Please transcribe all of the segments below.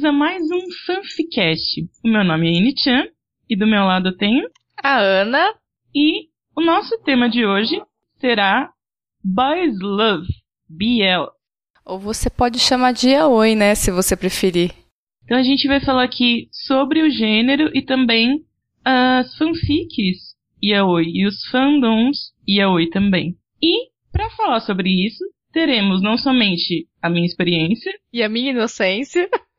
bem-vindos a mais um Fanficast. O meu nome é Ine Chan e do meu lado eu tenho a Ana. E o nosso tema de hoje será Boys Love, BL. Ou você pode chamar de Yaoi, né, se você preferir. Então a gente vai falar aqui sobre o gênero e também as fanfics Yaoi e os fandoms Yaoi também. E para falar sobre isso, teremos não somente a minha experiência e a minha inocência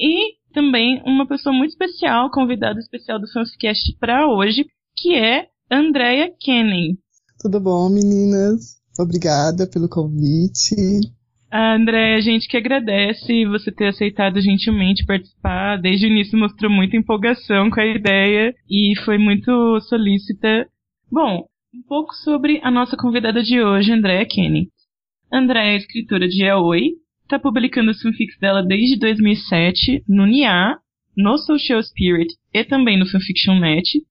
e também uma pessoa muito especial, convidada especial do Fanficast para hoje, que é Andrea Kenning. Tudo bom, meninas? Obrigada pelo convite. A André, a gente que agradece você ter aceitado gentilmente participar. Desde o início mostrou muita empolgação com a ideia e foi muito solícita. Bom, um pouco sobre a nossa convidada de hoje, Andréa Kenny. Andréa é escritora de Yaoi, está publicando os fanfics dela desde 2007 no NIA, no Social Spirit e também no Fanfiction.net.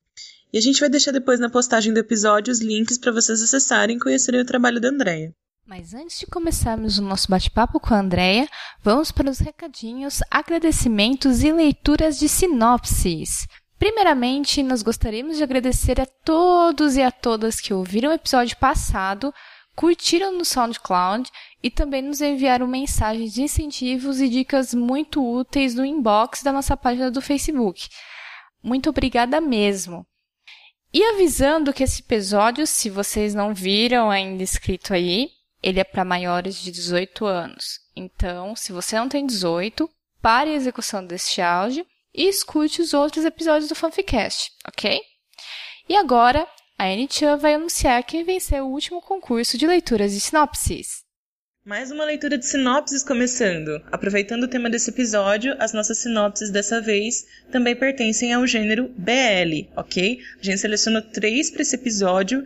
E a gente vai deixar depois na postagem do episódio os links para vocês acessarem e conhecerem o trabalho da Andréa. Mas antes de começarmos o nosso bate-papo com a Andrea, vamos para os recadinhos, agradecimentos e leituras de sinopses. Primeiramente, nós gostaríamos de agradecer a todos e a todas que ouviram o episódio passado, curtiram no SoundCloud e também nos enviaram mensagens de incentivos e dicas muito úteis no inbox da nossa página do Facebook. Muito obrigada mesmo. E avisando que esse episódio, se vocês não viram ainda escrito aí, ele é para maiores de 18 anos. Então, se você não tem 18, pare a execução deste áudio e escute os outros episódios do Fanficast, ok? E agora, a Anichan vai anunciar quem venceu o último concurso de leituras de sinopses. Mais uma leitura de sinopses começando. Aproveitando o tema desse episódio, as nossas sinopses dessa vez também pertencem ao gênero BL, ok? A gente selecionou três para esse episódio,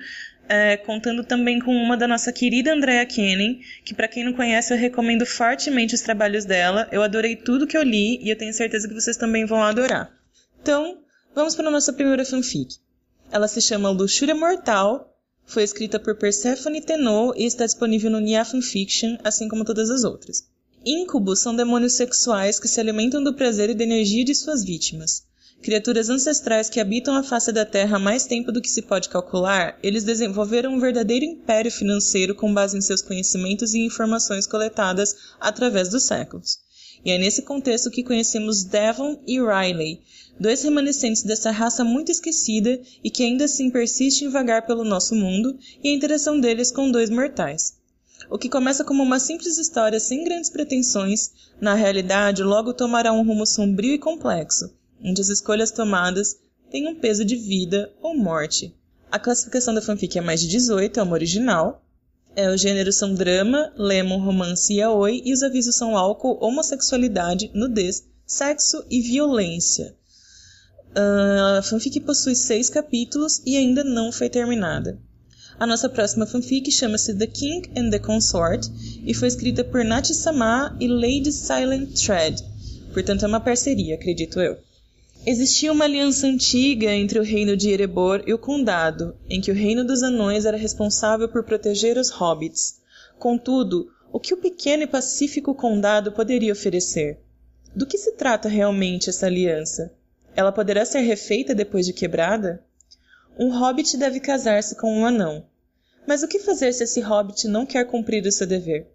é, contando também com uma da nossa querida Andrea Kenning, que para quem não conhece eu recomendo fortemente os trabalhos dela. Eu adorei tudo que eu li e eu tenho certeza que vocês também vão adorar. Então, vamos para a nossa primeira fanfic. Ela se chama Luxúria Mortal, foi escrita por Persephone Tenot e está disponível no Nia Fanfiction, assim como todas as outras. Incubos são demônios sexuais que se alimentam do prazer e da energia de suas vítimas. Criaturas ancestrais que habitam a face da Terra há mais tempo do que se pode calcular, eles desenvolveram um verdadeiro império financeiro com base em seus conhecimentos e informações coletadas através dos séculos. E é nesse contexto que conhecemos Devon e Riley, dois remanescentes dessa raça muito esquecida e que ainda assim persiste em vagar pelo nosso mundo, e a interação deles com dois mortais. O que começa como uma simples história sem grandes pretensões, na realidade logo tomará um rumo sombrio e complexo, onde as escolhas tomadas têm um peso de vida ou morte. A classificação da fanfic é mais de 18, é uma original. É, os gêneros são drama, lemon, romance e yaoi, e os avisos são álcool, homossexualidade, nudez, sexo e violência. Uh, a fanfic possui seis capítulos e ainda não foi terminada. A nossa próxima fanfic chama-se The King and the Consort e foi escrita por Nati Sama e Lady Silent Thread. Portanto, é uma parceria, acredito eu. Existia uma aliança antiga entre o reino de Erebor e o condado, em que o reino dos anões era responsável por proteger os hobbits. Contudo, o que o pequeno e pacífico condado poderia oferecer? Do que se trata realmente essa aliança? Ela poderá ser refeita depois de quebrada? Um hobbit deve casar-se com um anão. Mas o que fazer se esse hobbit não quer cumprir o seu dever?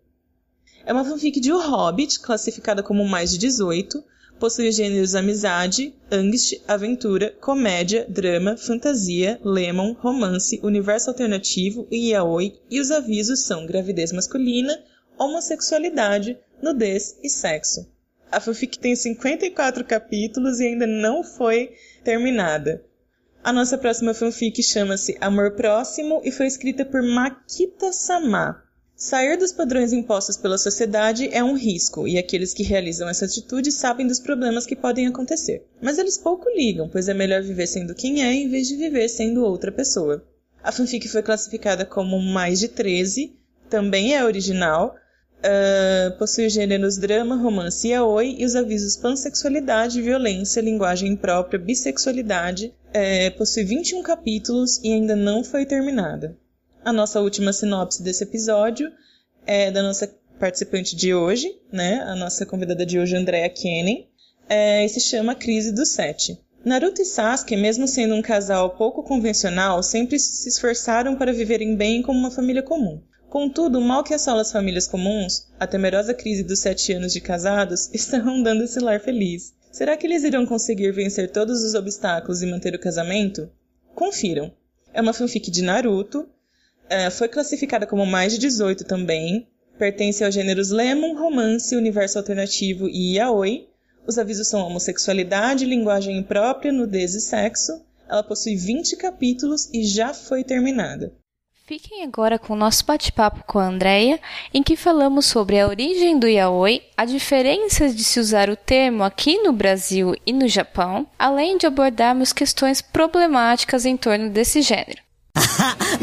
É uma fanfic de O Hobbit, classificada como mais de 18, Possui os gêneros amizade, angst, aventura, comédia, drama, fantasia, lemon, romance, universo alternativo e yaoi, e os avisos são gravidez masculina, homossexualidade, nudez e sexo. A fanfic tem 54 capítulos e ainda não foi terminada. A nossa próxima fanfic chama-se Amor Próximo e foi escrita por Makita Sama. Sair dos padrões impostos pela sociedade é um risco, e aqueles que realizam essa atitude sabem dos problemas que podem acontecer. Mas eles pouco ligam, pois é melhor viver sendo quem é em vez de viver sendo outra pessoa. A fanfic foi classificada como mais de 13, também é original, uh, possui os gêneros drama, romance e aoi, e os avisos pansexualidade, violência, linguagem imprópria, bissexualidade, uh, possui 21 capítulos e ainda não foi terminada. A nossa última sinopse desse episódio é da nossa participante de hoje, né? A nossa convidada de hoje, Andrea Kenning. é, e se chama Crise dos Sete. Naruto e Sasuke, mesmo sendo um casal pouco convencional, sempre se esforçaram para viverem bem como uma família comum. Contudo, mal que assola as famílias comuns, a temerosa crise dos sete anos de casados está rondando esse lar feliz. Será que eles irão conseguir vencer todos os obstáculos e manter o casamento? Confiram. É uma fanfic de Naruto, é, foi classificada como mais de 18 também, pertence aos gêneros Lemon, Romance, Universo Alternativo e Yaoi. Os avisos são homossexualidade, linguagem imprópria, nudez e sexo. Ela possui 20 capítulos e já foi terminada. Fiquem agora com o nosso bate-papo com a Andrea, em que falamos sobre a origem do yaoi, a diferença de se usar o termo aqui no Brasil e no Japão, além de abordarmos questões problemáticas em torno desse gênero.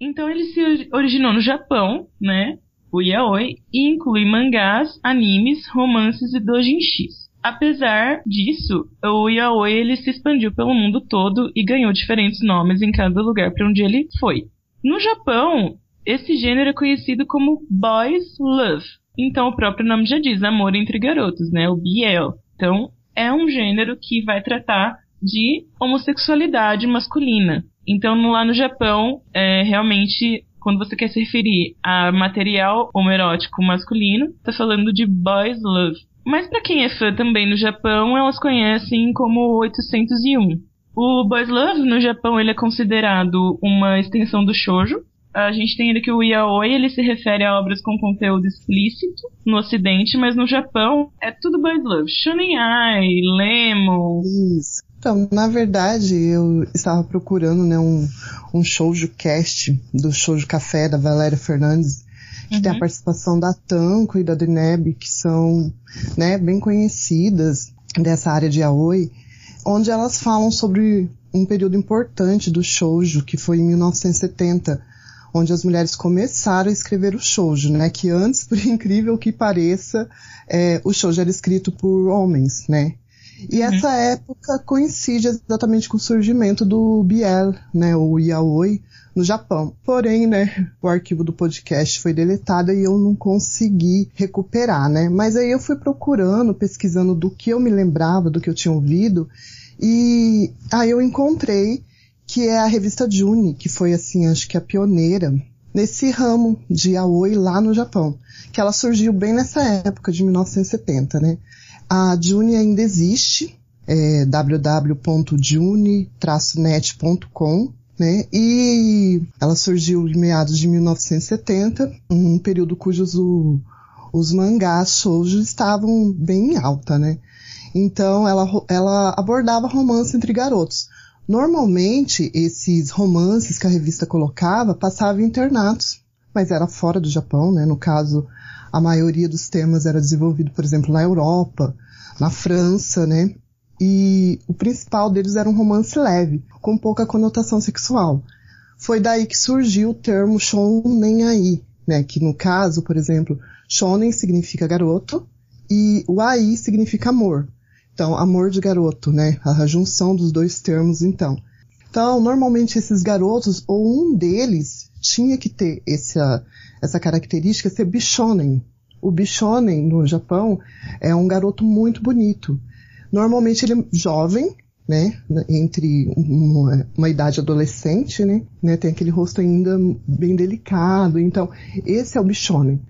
Então ele se originou no Japão, né? O yaoi e inclui mangás, animes, romances e doujinshis. Apesar disso, o yaoi ele se expandiu pelo mundo todo e ganhou diferentes nomes em cada lugar para onde ele foi. No Japão, esse gênero é conhecido como boys love. Então o próprio nome já diz, amor entre garotos, né? O BL. Então é um gênero que vai tratar de homossexualidade masculina. Então lá no Japão, é, realmente quando você quer se referir a material homoerótico masculino, tá falando de boys love. Mas para quem é fã também no Japão, elas conhecem como 801. O Boys Love no Japão ele é considerado uma extensão do shoujo. A gente tem ainda que o yaoi ele se refere a obras com conteúdo explícito no Ocidente, mas no Japão é tudo Boys Love. Shonen Ai, Lemon. Isso. Então, na verdade, eu estava procurando né, um, um shoujo cast do Shoujo Café da Valéria Fernandes uhum. tem a uhum. participação da Tanco e da Deneb, que são né, bem conhecidas dessa área de Aoi, onde elas falam sobre um período importante do shoujo, que foi em 1970, onde as mulheres começaram a escrever o shoujo, né? Que antes, por incrível que pareça, é, o shoujo era escrito por homens, né? E uhum. essa época coincide exatamente com o surgimento do Biel, né? O yaoi, no Japão. Porém, né, o arquivo do podcast foi deletado e eu não consegui recuperar, né? Mas aí eu fui procurando, pesquisando do que eu me lembrava, do que eu tinha ouvido, e aí eu encontrei que é a revista Juni, que foi assim, acho que a pioneira nesse ramo de aoi lá no Japão, que ela surgiu bem nessa época de 1970, né? A Juni ainda existe, é www.juni-net.com né? E ela surgiu em meados de 1970, um período cujos o, os mangás shoujo estavam bem em alta, né? Então ela, ela abordava romance entre garotos. Normalmente esses romances que a revista colocava passavam em internatos, mas era fora do Japão, né? No caso, a maioria dos temas era desenvolvido, por exemplo, na Europa, na França, né? E o principal deles era um romance leve, com pouca conotação sexual. Foi daí que surgiu o termo shonen ai, né, que no caso, por exemplo, shonen significa garoto e o ai significa amor. Então, amor de garoto, né, a junção dos dois termos então. Então, normalmente esses garotos, ou um deles, tinha que ter essa, essa característica ser bishonen. O bishonen, no Japão, é um garoto muito bonito. Normalmente ele é jovem, né, entre uma, uma, idade adolescente, né, né, tem aquele rosto ainda bem delicado, então esse é o bichonen.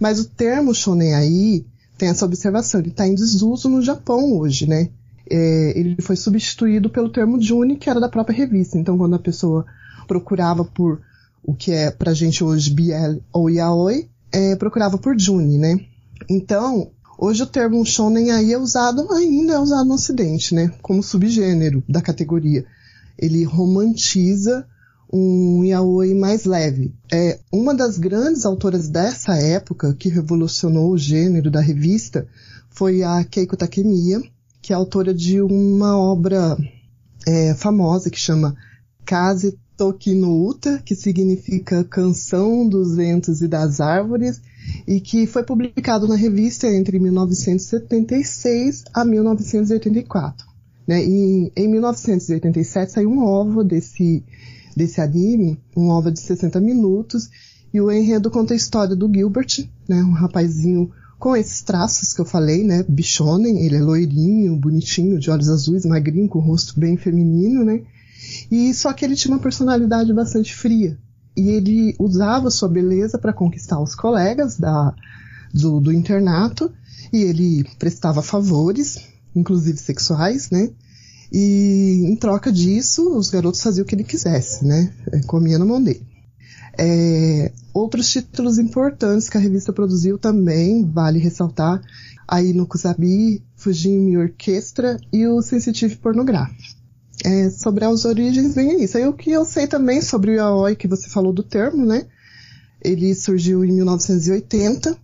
Mas o termo shonen aí tem essa observação, ele está em desuso no Japão hoje, né, é, ele foi substituído pelo termo juni, que era da própria revista, então quando a pessoa procurava por o que é pra gente hoje BL ou yaoi, é, procurava por juni, né. Então, Hoje o termo shonen aí é usado, ainda é usado no ocidente, né? Como subgênero da categoria. Ele romantiza um yaoi mais leve. É uma das grandes autoras dessa época que revolucionou o gênero da revista foi a Keiko Takemiya, que é autora de uma obra é, famosa que chama Kaze Toki no Uta, que significa Canção dos Ventos e das Árvores, e que foi publicado na revista entre 1976 a 1984. Né? E em 1987 saiu um OVA desse, desse anime, um OVA de 60 minutos, e o enredo conta a história do Gilbert, né? um rapazinho com esses traços que eu falei, né? Bichonen, ele é loirinho, bonitinho, de olhos azuis, magrinho, com o rosto bem feminino, né? E só que ele tinha uma personalidade bastante fria. E ele usava sua beleza para conquistar os colegas da, do, do internato, e ele prestava favores, inclusive sexuais, né? E em troca disso, os garotos faziam o que ele quisesse, né? É, comia na mão dele. É, outros títulos importantes que a revista produziu também, vale ressaltar, aí no Kusabi, Fujimi Orquestra e o Sensitive Pornográfico. É, sobre as origens, vem isso. Aí o que eu sei também sobre o yaoi, que você falou do termo, né? Ele surgiu em 1980,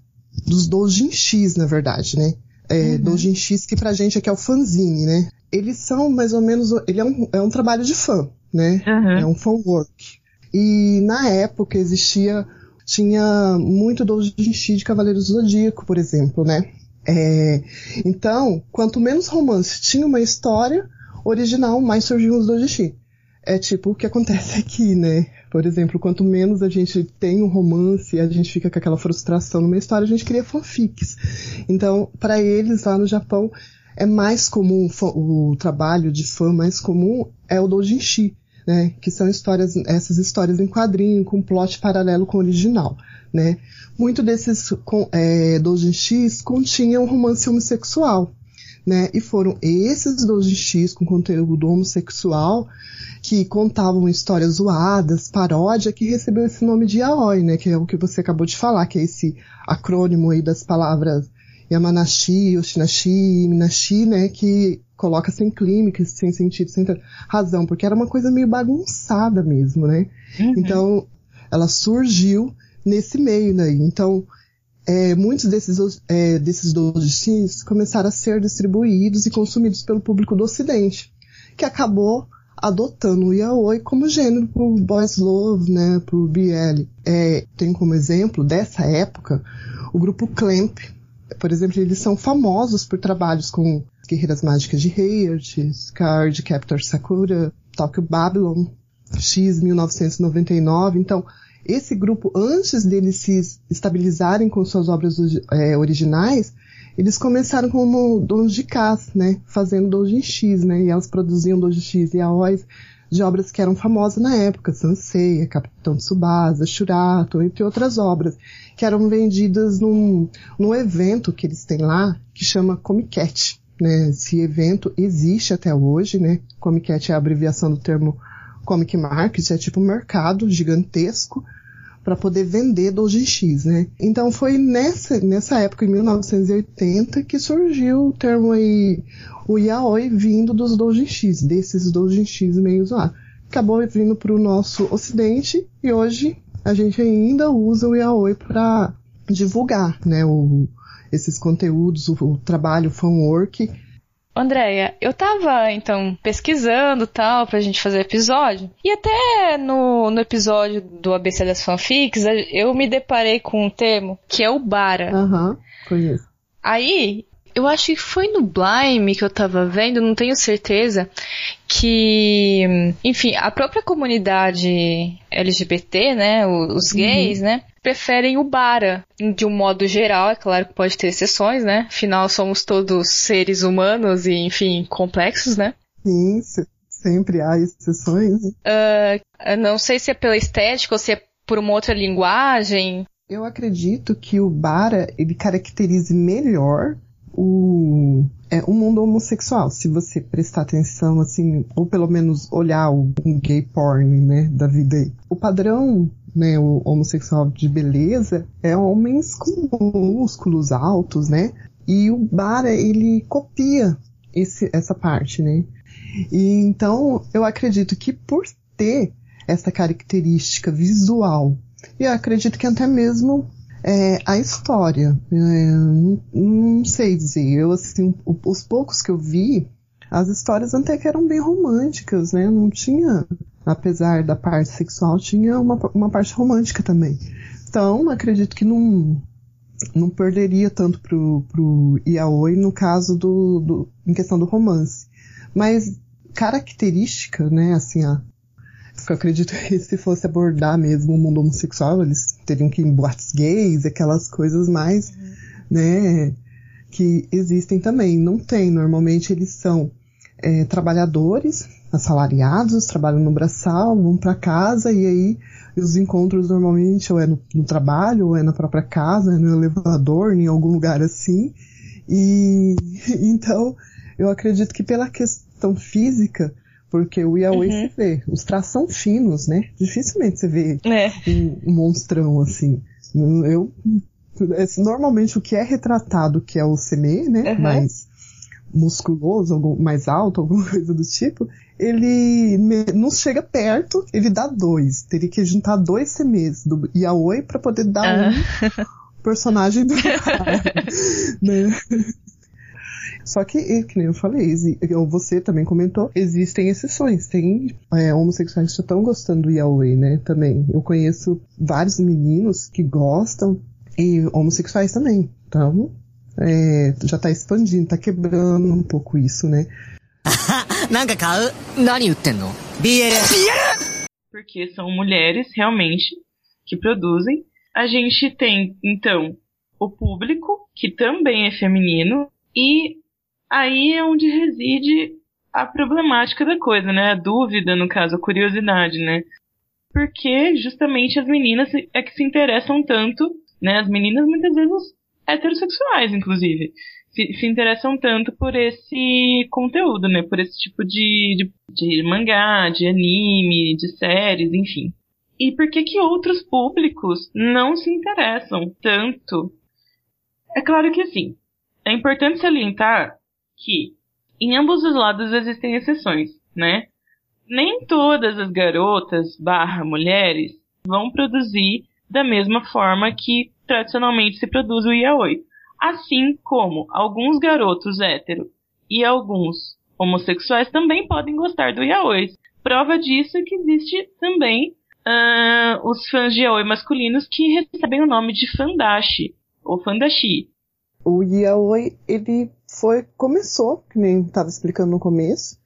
dos doujinshis, na verdade, né? É, uhum. Doujinshis, que pra gente aqui é o fanzine, né? Eles são mais ou menos, ele é um, é um trabalho de fã, né? Uhum. É um fan work. E na época existia, tinha muito doujinshi de Cavaleiros do Zodíaco, por exemplo, né? É, então, quanto menos romance tinha uma história original, mais surgiam os doujinshi. É tipo o que acontece aqui, né? Por exemplo, quanto menos a gente tem um romance e a gente fica com aquela frustração numa história, a gente cria fanfics. Então, para eles lá no Japão, é mais comum o trabalho de fã mais comum é o doujinshi, né? Que são histórias, essas histórias em quadrinho com plot paralelo com o original, né? Muito desses é, doujinshis continham romance homossexual, né? E foram esses doujinshis com conteúdo homossexual que contavam histórias zoadas, paródia, que recebeu esse nome de yaoi, né? Que é o que você acabou de falar, que é esse acrônimo aí das palavras Yamanashi, Yoshinashi, Minashi, né? Que coloca sem clínica, sem sentido, sem razão, porque era uma coisa meio bagunçada mesmo, né? Uhum. Então, ela surgiu nesse meio daí. Então, é, muitos desses, é, desses doujins começaram a ser distribuídos e consumidos pelo público do Ocidente, que acabou adotando o yaoi como gênero pro boys love, né, pro BL. É, tem como exemplo dessa época o grupo Clamp. Por exemplo, eles são famosos por trabalhos com Guerreiras Mágicas de Heart, Card, Captor Sakura, Tokyo Babylon, X 1999. Então, esse grupo, antes deles se estabilizarem com suas obras é, originais, eles começaram como donos de casa, né? Fazendo doujin X, né? E elas produziam doujin X e aóis de obras que eram famosas na época, Sansei, Capitão Tsubasa, Shurato, entre outras obras, que eram vendidas num, num evento que eles têm lá, que chama Comiket. Né? Esse evento existe até hoje, né? Comiket é a abreviação do termo Comic Market, é tipo um mercado gigantesco, para poder vender doujinshis, né? Então foi nessa, nessa época, em 1980, que surgiu o termo aí, o yaoi vindo dos doujinshis, desses doujinshis meio zoados. Acabou vindo para o nosso ocidente e hoje a gente ainda usa o yaoi para divulgar, né, o, esses conteúdos, o, o trabalho fan work Andréia, eu tava, então, pesquisando tal, pra gente fazer episódio. E até no, no episódio do ABC das fanfics, eu me deparei com um termo que é o Bara. Aham, uhum, conheço. Aí, eu acho que foi no Blime que eu tava vendo, não tenho certeza, que, enfim, a própria comunidade LGBT, né, os uhum. gays, uhum. né, preferem o bara, de um modo geral, é claro que pode ter exceções, né, afinal somos todos seres humanos e, enfim, complexos, né. Sim, sempre há exceções. Uh, não sei se é pela estética ou se é por uma outra linguagem. Eu acredito que o bara, ele caracterize melhor o, é, o mundo homossexual. Se você prestar atenção, assim, ou pelo menos olhar o um gay porn, né, da vida aí. O padrão, né, o homossexual de beleza é homens com músculos altos, né? E o Bara, ele copia esse, essa parte, né? E então, eu acredito que por ter essa característica visual, e eu acredito que até mesmo é, a história, é, não, não, sei dizer. Eu, assim, os poucos que eu vi, as histórias até que eram bem românticas, né? Não tinha, apesar da parte sexual, tinha uma, uma parte romântica também. Então, acredito que não, não perderia tanto pro, pro Yaoi no caso do, do, em questão do romance. Mas característica, né, assim, a, eu acredito que se fosse abordar mesmo o mundo homossexual, eles teriam que ir em boates gays, aquelas coisas mais, uhum. né? Que existem também. Não tem. Normalmente eles são é, trabalhadores assalariados, trabalham no braçal, vão para casa e aí os encontros normalmente ou é no, no, trabalho, ou é na própria casa, no elevador, em algum lugar assim. E então eu acredito que pela questão física, porque o yaoi uhum. se vê, os traços são finos, né? Dificilmente você vê é. um, um monstrão assim. Eu normalmente o que é retratado que é o seme, né? Uhum. Mais musculoso, mais alto, alguma coisa do tipo, ele não chega perto, ele dá dois. Teria que juntar dois CMs do Yaoi para poder dar ah. um personagem do cara, né? Só que, que nem eu falei, você também comentou, existem exceções. Tem é, homossexuais que estão gostando do yaoi, né? Também. Eu conheço vários meninos que gostam e homossexuais também. Então, é, já tá expandindo, tá quebrando um pouco isso, né? Porque são mulheres realmente que produzem. A gente tem, então, o público, que também é feminino, e aí é onde reside a problemática da coisa, né? A dúvida, no caso, a curiosidade, né? Porque justamente as meninas é que se interessam tanto, né? As meninas muitas vezes heterossexuais, inclusive, se, se, interessam tanto por esse conteúdo, né? Por esse tipo de, de, de mangá, de anime, de séries, enfim. E por que que outros públicos não se interessam tanto? É claro que assim, é importante salientar que em ambos os lados existem exceções, né? Nem todas as garotas barra mulheres vão produzir da mesma forma que tradicionalmente se produz o yaoi. Assim como alguns garotos hétero e alguns homossexuais também podem gostar do yaoi. Prova disso é que existe também uh, os fãs de yaoi masculinos que recebem o nome de fandashi ou fandashi. O yaoi ele foi começou, que nem estava explicando no começo,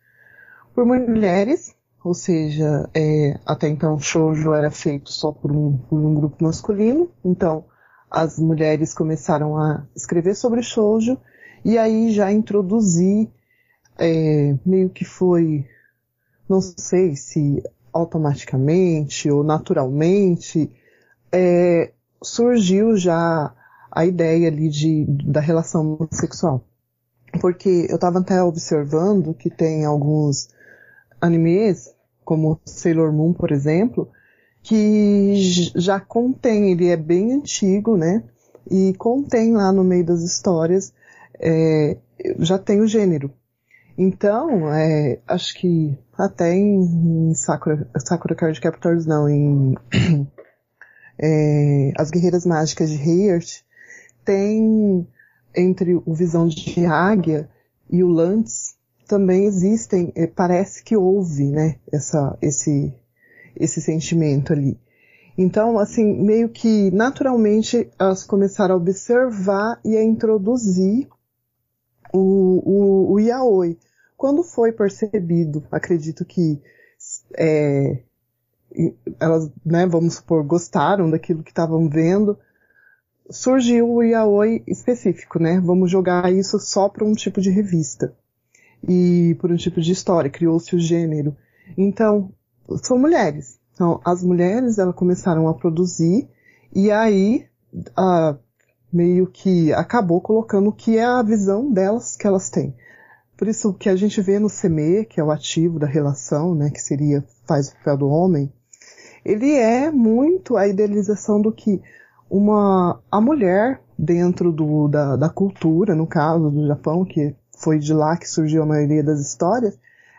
por mulheres ou seja, é, até então shoujo era feito só por um, por um grupo masculino, então as mulheres começaram a escrever sobre shoujo e aí já introduzi é, meio que foi, não sei se automaticamente ou naturalmente, é, surgiu já a ideia ali de, da relação sexual. Porque eu estava até observando que tem alguns animes, como Sailor Moon, por exemplo, que já contém, ele é bem antigo, né? E contém lá no meio das histórias, é, já tem o gênero. Então, é, acho que até em, em Sakura, Sakura Card Captors não, em é, As Guerreiras Mágicas de Heart, tem entre o Visão de Águia e o Lantz, também existem, é, parece que houve, né, essa, esse, esse sentimento ali. Então, assim, meio que naturalmente elas começaram a observar e a introduzir o, o, o yaoi. Quando foi percebido, acredito que é, elas, né, vamos supor, gostaram daquilo que estavam vendo, surgiu o yaoi específico, né? Vamos jogar isso só para um tipo de revista e por um tipo de história, criou-se o gênero. Então, são mulheres. Então, as mulheres elas começaram a produzir e aí a, meio que acabou colocando o que é a visão delas que elas têm. Por isso que a gente vê no SEME, que é o ativo da relação, né, que seria faz o papel do homem, ele é muito a idealização do que uma a mulher dentro do, da, da cultura, no caso do Japão, que foi de lá que surgiu a maioria das histórias,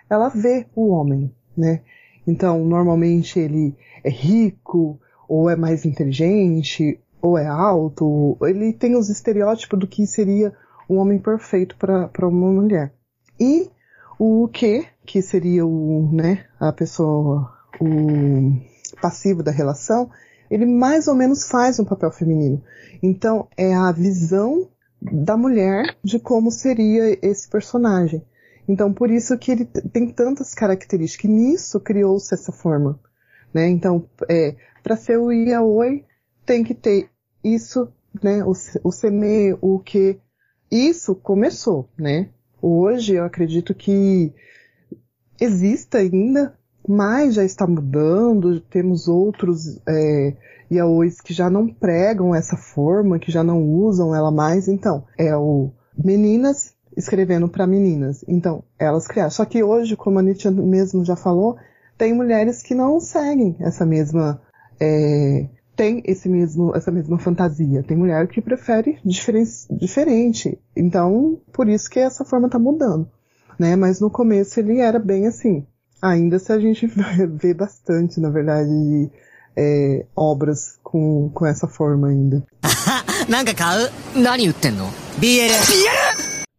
ela vê o homem, né? Então, normalmente ele é rico, ou é mais inteligente, ou é alto, ele tem os estereótipos do que seria um homem perfeito para uma mulher. E o que, que seria o, né, a pessoa, o passivo da relação, ele mais ou menos faz um papel feminino. Então, é a visão da mulher de como seria esse personagem. Então, por isso que ele tem tantas características. E nisso criou-se essa forma. Né? Então, é, para ser o yaoi, tem que ter isso né, o, o seme, o que isso começou, né? Hoje eu acredito que existe ainda, mas já está mudando, temos outros é, yaois que já não pregam essa forma, que já não usam ela mais, então é o meninas escrevendo para meninas, então elas criaram. Só que hoje, como a Nietzsche mesmo já falou, tem mulheres que não seguem essa mesma é, tem esse mesmo, essa mesma fantasia. Tem mulher que prefere diferen, diferente. Então, por isso que essa forma tá mudando. Né? Mas no começo ele era bem assim. Ainda se a gente vê bastante, na verdade, é, obras com, com essa forma ainda.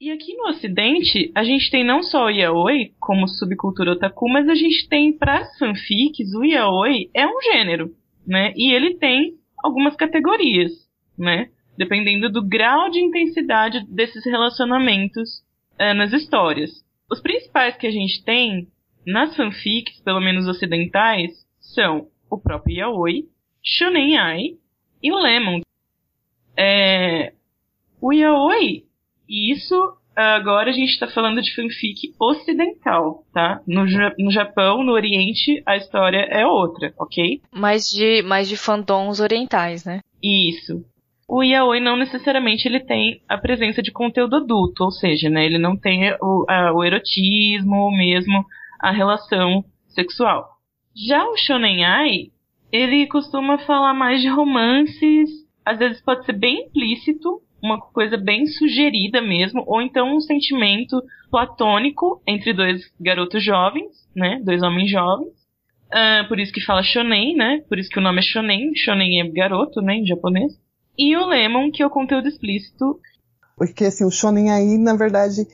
E aqui no ocidente, a gente tem não só o yaoi como subcultura otaku, mas a gente tem para fanfics, o yaoi é um gênero né? E ele tem algumas categorias, né? Dependendo do grau de intensidade desses relacionamentos uh, nas histórias. Os principais que a gente tem nas fanfics, pelo menos ocidentais, são o próprio Yaoi, Shonen Ai e o Lemon. É, o Yaoi, isso agora a gente está falando de fanfic ocidental, tá? No, no Japão, no Oriente, a história é outra, ok? Mais de, mais de fandoms orientais, né? Isso. O yaoi não necessariamente ele tem a presença de conteúdo adulto, ou seja, né, ele não tem o, a, o erotismo ou mesmo a relação sexual. Já o shonen ai, ele costuma falar mais de romances, às vezes pode ser bem implícito, uma coisa bem sugerida mesmo, ou então um sentimento platônico entre dois garotos jovens, né? Dois homens jovens. Uh, por isso que fala shonen, né? Por isso que o nome é shonen. Shonen é garoto, né? Em japonês. E o lemon, que é o conteúdo explícito. Porque assim, o shonen aí, na verdade,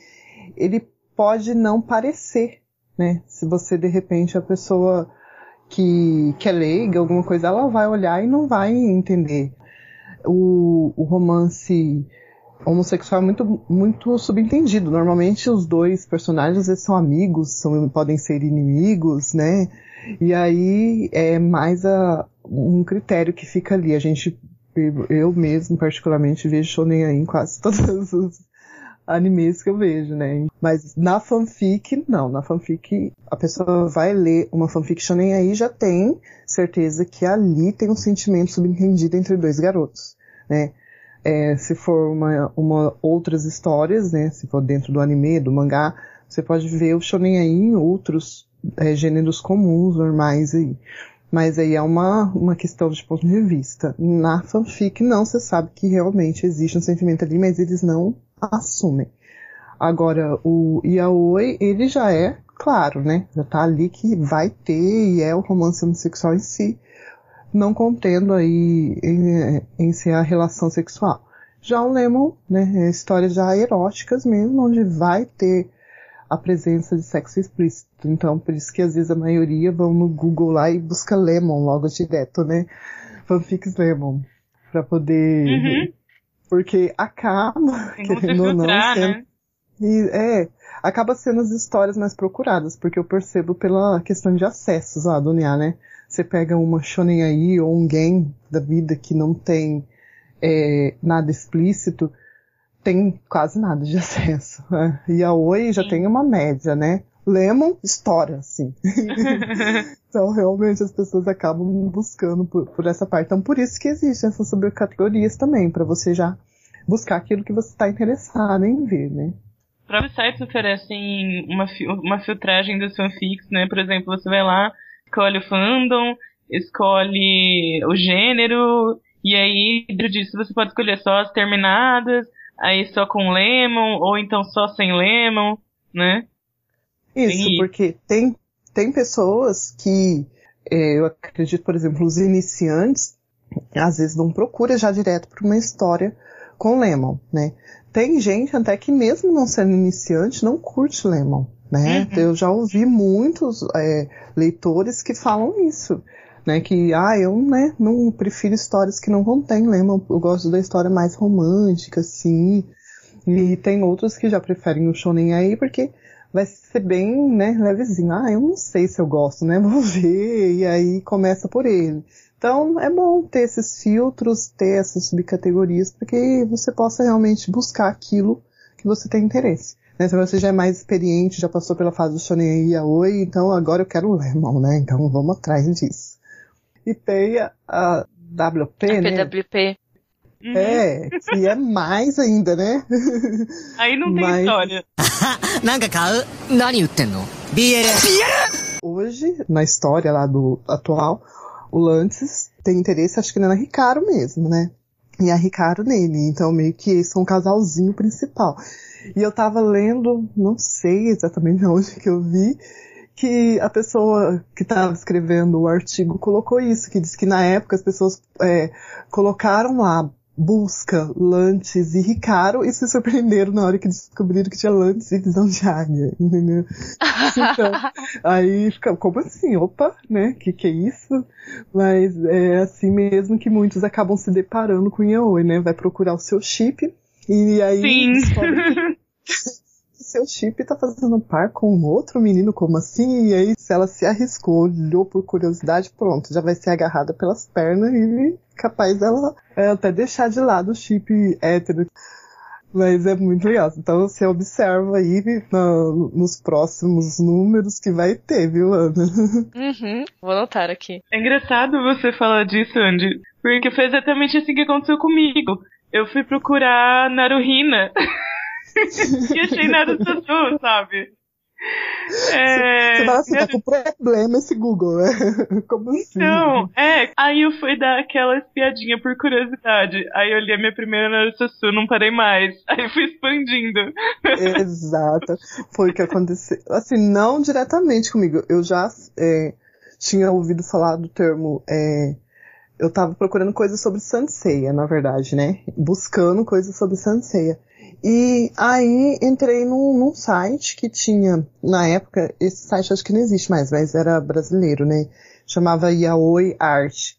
ele pode não parecer, né? Se você, de repente, a pessoa que, que é leiga, alguma coisa, ela vai olhar e não vai entender o, o romance homossexual é muito, muito subentendido. Normalmente os dois personagens eles são amigos, são, podem ser inimigos, né? E aí é mais a, um critério que fica ali. A gente, eu mesmo particularmente vejo shonen aí em quase todos os animes que eu vejo, né? Mas na fanfic, não. Na fanfic, a pessoa vai ler uma fanfic shonen aí já tem certeza que ali tem um sentimento subentendido entre dois garotos, né? É, se for uma, uma outras histórias, né? Se for dentro do anime, do mangá, você pode ver o shonen aí em outros é, gêneros comuns, normais aí. Mas aí é uma, uma questão de ponto de vista. Na fanfic, não, você sabe que realmente existe um sentimento ali, mas eles não assumem. Agora, o yaoi, ele já é claro, né? Já tá ali que vai ter e é o romance homossexual em si, não contendo aí em, em si a relação sexual. Já o Lemon, né, é histórias já eróticas mesmo, onde vai ter a presença de sexo explícito. Então, por isso que às vezes a maioria vão no Google lá e busca Lemon logo direto, né? Fanfics Lemon. Pra poder uhum porque acaba, querendo ou não, sendo, né? é, acaba sendo as histórias mais procuradas, porque eu percebo pela questão de acessos lá do NIA, né? Você pega uma shonen aí ou um game da vida que não tem é, nada explícito, tem quase nada de acesso. Né? E a Oi já Sim. tem uma média, né? Lemon, história, assim. então, realmente, as pessoas acabam buscando por, por, essa parte. Então, por isso que existem essas subcategorias também, para você já buscar aquilo que você está interessado em ver, né? Próprios sites oferecem uma, uma filtragem dos fanfics, né? Por exemplo, você vai lá, escolhe o fandom, escolhe o gênero, e aí, dentro disso, você pode escolher só as terminadas, aí só com lemon, ou então só sem lemon, né? Isso, Sim. porque tem, tem pessoas que, é, eu acredito, por exemplo, os iniciantes, às vezes não procura já direto para uma história com Lemon, né? Tem gente até que mesmo não sendo iniciante não curte Lemon, né? Uhum. Eu já ouvi muitos é, leitores que falam isso, né? Que, ah, eu, né, não prefiro histórias que não contêm Lemon, eu gosto da história mais romântica, assim. E tem outros que já preferem o shonen aí porque vai ser bem, né, levezinho. Ah, eu não sei se eu gosto, né? Vou ver, e aí começa por ele. Então é bom ter esses filtros, ter essas subcategorias, para que você possa realmente buscar aquilo que você tem interesse. Né? Se você já é mais experiente, já passou pela fase do shonen e yaoi, então agora eu quero o Lemon, né? Então vamos atrás disso. E tem a, a WP, a né? PWP. Uhum. É, que é mais ainda, né? Aí não tem Mas... história. Hoje, na história lá do atual, o Lantes tem interesse, acho que na Ricardo mesmo, né? E a Ricardo nele. Então, meio que esse é um casalzinho principal. E eu tava lendo, não sei exatamente onde que eu vi, que a pessoa que estava escrevendo o artigo colocou isso, que diz que na época as pessoas é, colocaram lá busca Lantes e Ricaro e se surpreenderam na hora que descobriram que tinha Lantes e visão de águia, entendeu? Então, aí fica, como assim? Opa, né? Que que é isso? Mas é assim mesmo que muitos acabam se deparando com Yaoi, né? Vai procurar o seu chip e aí Sim. descobre que seu chip tá fazendo par com um outro menino, como assim? E aí, se ela se arriscou, olhou por curiosidade, pronto, já vai ser agarrada pelas pernas e capaz dela é, até deixar de lado o chip hétero. Mas é muito legal. Então você observa aí no, nos próximos números que vai ter, viu, Ana? Uhum, vou anotar aqui. É engraçado você falar disso, Andy. Porque foi exatamente assim que aconteceu comigo. Eu fui procurar Naruhina. e achei nada do Sasu, sabe? É, você fala assim, tá com problema esse Google, né? Como assim? Não, é. Aí eu fui dar aquela espiadinha por curiosidade. Aí eu li a minha primeira Naruto não parei mais. Aí fui expandindo. Exato. Foi o que aconteceu. Assim, não diretamente comigo. Eu já é, tinha ouvido falar do termo. É, eu tava procurando coisas sobre Sanseia, na verdade, né? Buscando coisas sobre Sanseia. E aí entrei num, num, site que tinha, na época, esse site acho que não existe mais, mas era brasileiro, né? Chamava Yaoi Art.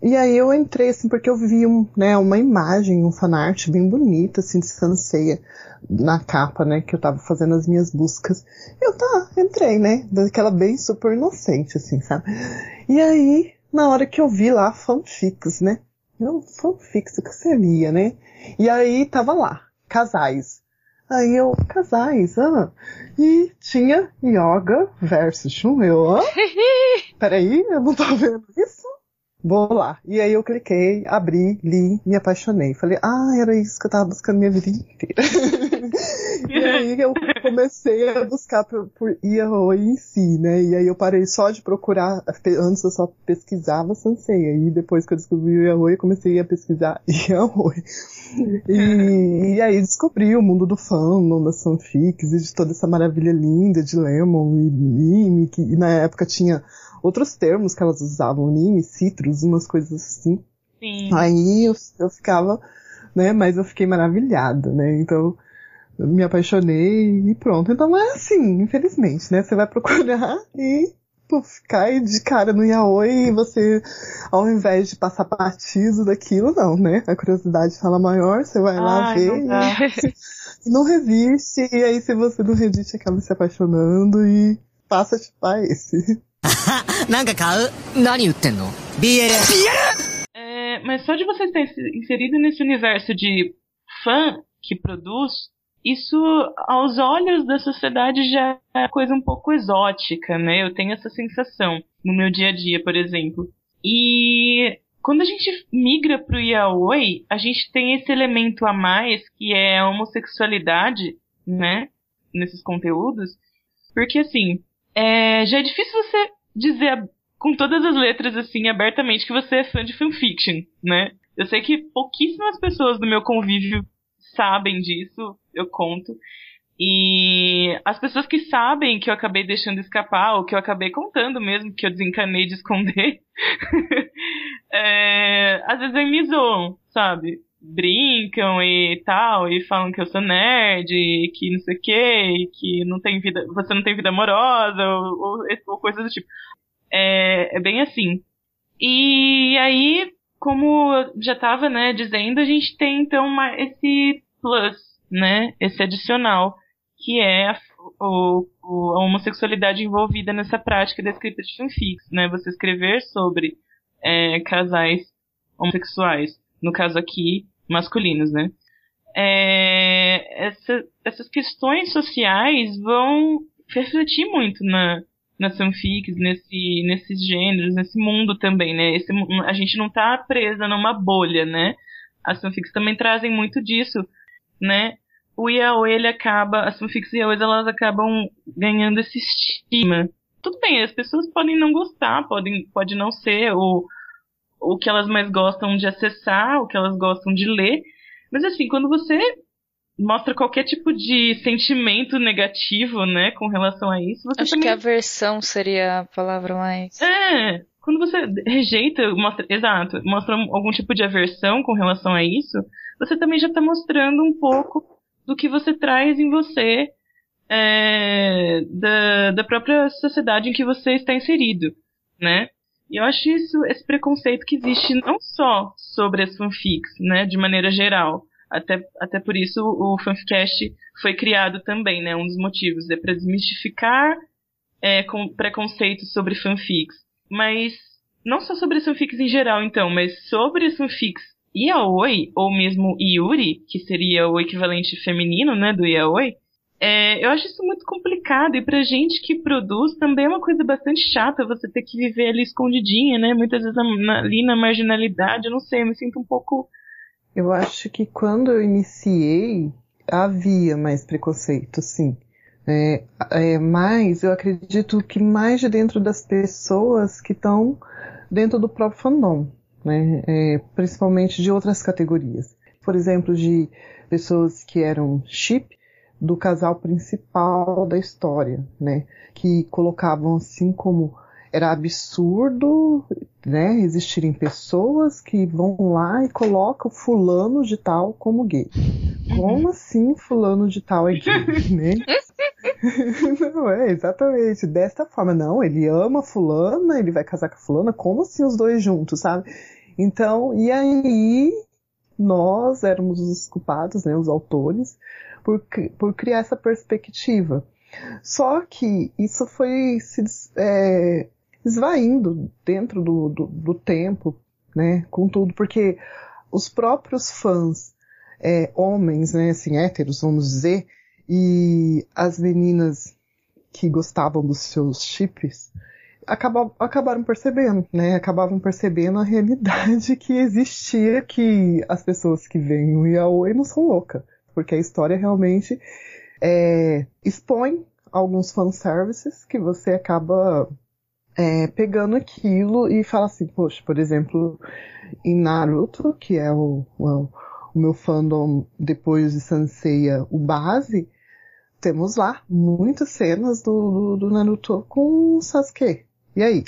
E aí eu entrei, assim, porque eu vi um, né, uma imagem, um fanart bem bonita, assim, de Sanseia na capa, né, que eu tava fazendo as minhas buscas. Eu tá, entrei, né, daquela bem super inocente, assim, sabe? E aí, na hora que eu vi lá fanfics, né? Eu, fanfics, o que seria, né? E aí tava lá, casais. Aí eu, casais, ah. E tinha Yoga versus Shun. Eu, ah? Peraí, eu não tô vendo isso. Vou lá. E aí eu cliquei, abri, li, me apaixonei. Falei, ah, era isso que eu tava buscando minha vida inteira. e aí eu comecei a buscar por, por Yaoi em si, né? E aí eu parei só de procurar, antes eu só pesquisava Sansei. E depois que eu descobri o Yaoi, eu comecei a pesquisar Yaoi. E, e aí descobri o mundo do fandom, das fanfics e de toda essa maravilha linda de Lemon e Mimi, que e na época tinha outros termos que elas usavam, Nime, Citrus, umas coisas assim. Sim. Aí eu, eu ficava, né, mas eu fiquei maravilhada, né, então me apaixonei e pronto. Então é assim, infelizmente, né? Você vai procurar e puf, cai de cara no yaoi e você, ao invés de passar partido daquilo, não, né? A curiosidade fala maior, você vai lá Ai, ver. Não, e não resiste, e aí se você não resiste, acaba se apaixonando e passa a chupar esse. é, mas só de você estar inserido nesse universo de fã que produz, isso aos olhos da sociedade já é coisa um pouco exótica, né? Eu tenho essa sensação no meu dia a dia, por exemplo. E quando a gente migra pro yaoi, a gente tem esse elemento a mais que é a homossexualidade, né? Nesses conteúdos. Porque assim, é, já é difícil você dizer com todas as letras, assim, abertamente, que você é fã de fanfiction, né? Eu sei que pouquíssimas pessoas do meu convívio sabem disso, eu conto. E as pessoas que sabem que eu acabei deixando escapar, ou que eu acabei contando mesmo, que eu desencanei de esconder, é, às vezes me zoam, sabe? brincam e tal, e falam que eu sou nerd, e que não sei o que, que não tem vida, você não tem vida amorosa, ou, ou, ou coisas do tipo. É, é bem assim. E aí, como eu já tava, né, dizendo, a gente tem então uma, esse plus, né, esse adicional, que é a, o, o, a homossexualidade envolvida nessa prática da escrita de fanfics, né, você escrever sobre é, casais homossexuais. No caso aqui, masculinos, né? É, essa, essas questões sociais vão refletir muito na, nas fanfics, nesse, nesses gêneros, nesse mundo também, né? Esse, a gente não tá presa numa bolha, né? As fanfics também trazem muito disso, né? O yaoi, ele acaba, as fanfics yaoi, elas acabam ganhando esse estigma. Tudo bem, as pessoas podem não gostar, podem, pode não ser o, o que elas mais gostam de acessar, o que elas gostam de ler, mas assim, quando você mostra qualquer tipo de sentimento negativo, né, com relação a isso, você Acho também... que aversão seria a palavra mais. É, quando você rejeita, mostra, exato, mostra algum tipo de aversão com relação a isso, você também já está mostrando um pouco do que você traz em você é, da, da própria sociedade em que você está inserido, né? E eu acho isso, esse preconceito que existe não só sobre as fanfics, né, de maneira geral. Até, até por isso o Fanficast foi criado também, né? Um dos motivos é para desmistificar é, preconceitos sobre fanfics. Mas não só sobre as fanfics em geral, então, mas sobre as fanfics yaoi, ou mesmo yuri, que seria o equivalente feminino, né, do yaoi, é, eu acho isso muito complicado e pra gente que produz também é uma coisa bastante chata você ter que viver ali escondidinha, né? Muitas vezes na, ali na marginalidade, eu não sei, eu me sinto um pouco. Eu acho que quando eu iniciei havia mais preconceito, sim. É, é, mas eu acredito que mais de dentro das pessoas que estão dentro do próprio fandom, né? É, principalmente de outras categorias. Por exemplo, de pessoas que eram chip do casal principal da história, né? Que colocavam assim como era absurdo, né, existirem pessoas que vão lá e colocam fulano de tal como gay. Como assim fulano de tal é gay, né? não é, exatamente, desta forma. Não, ele ama fulana, ele vai casar com a fulana, como assim os dois juntos, sabe? Então, e aí nós éramos os culpados, né, os autores, por, por criar essa perspectiva. Só que isso foi se é, esvaindo dentro do, do, do, tempo, né, com tudo, porque os próprios fãs, é, homens, né, assim, héteros, vamos dizer, e as meninas que gostavam dos seus chips, acabam, acabaram percebendo, né, acabavam percebendo a realidade que existia, que as pessoas que veem o yaoi não são loucas porque a história realmente é, expõe alguns fanservices que você acaba é, pegando aquilo e fala assim, poxa, por exemplo, em Naruto, que é o, o, o meu fandom depois de Sanseiya, o base, temos lá muitas cenas do, do, do Naruto com Sasuke. E aí?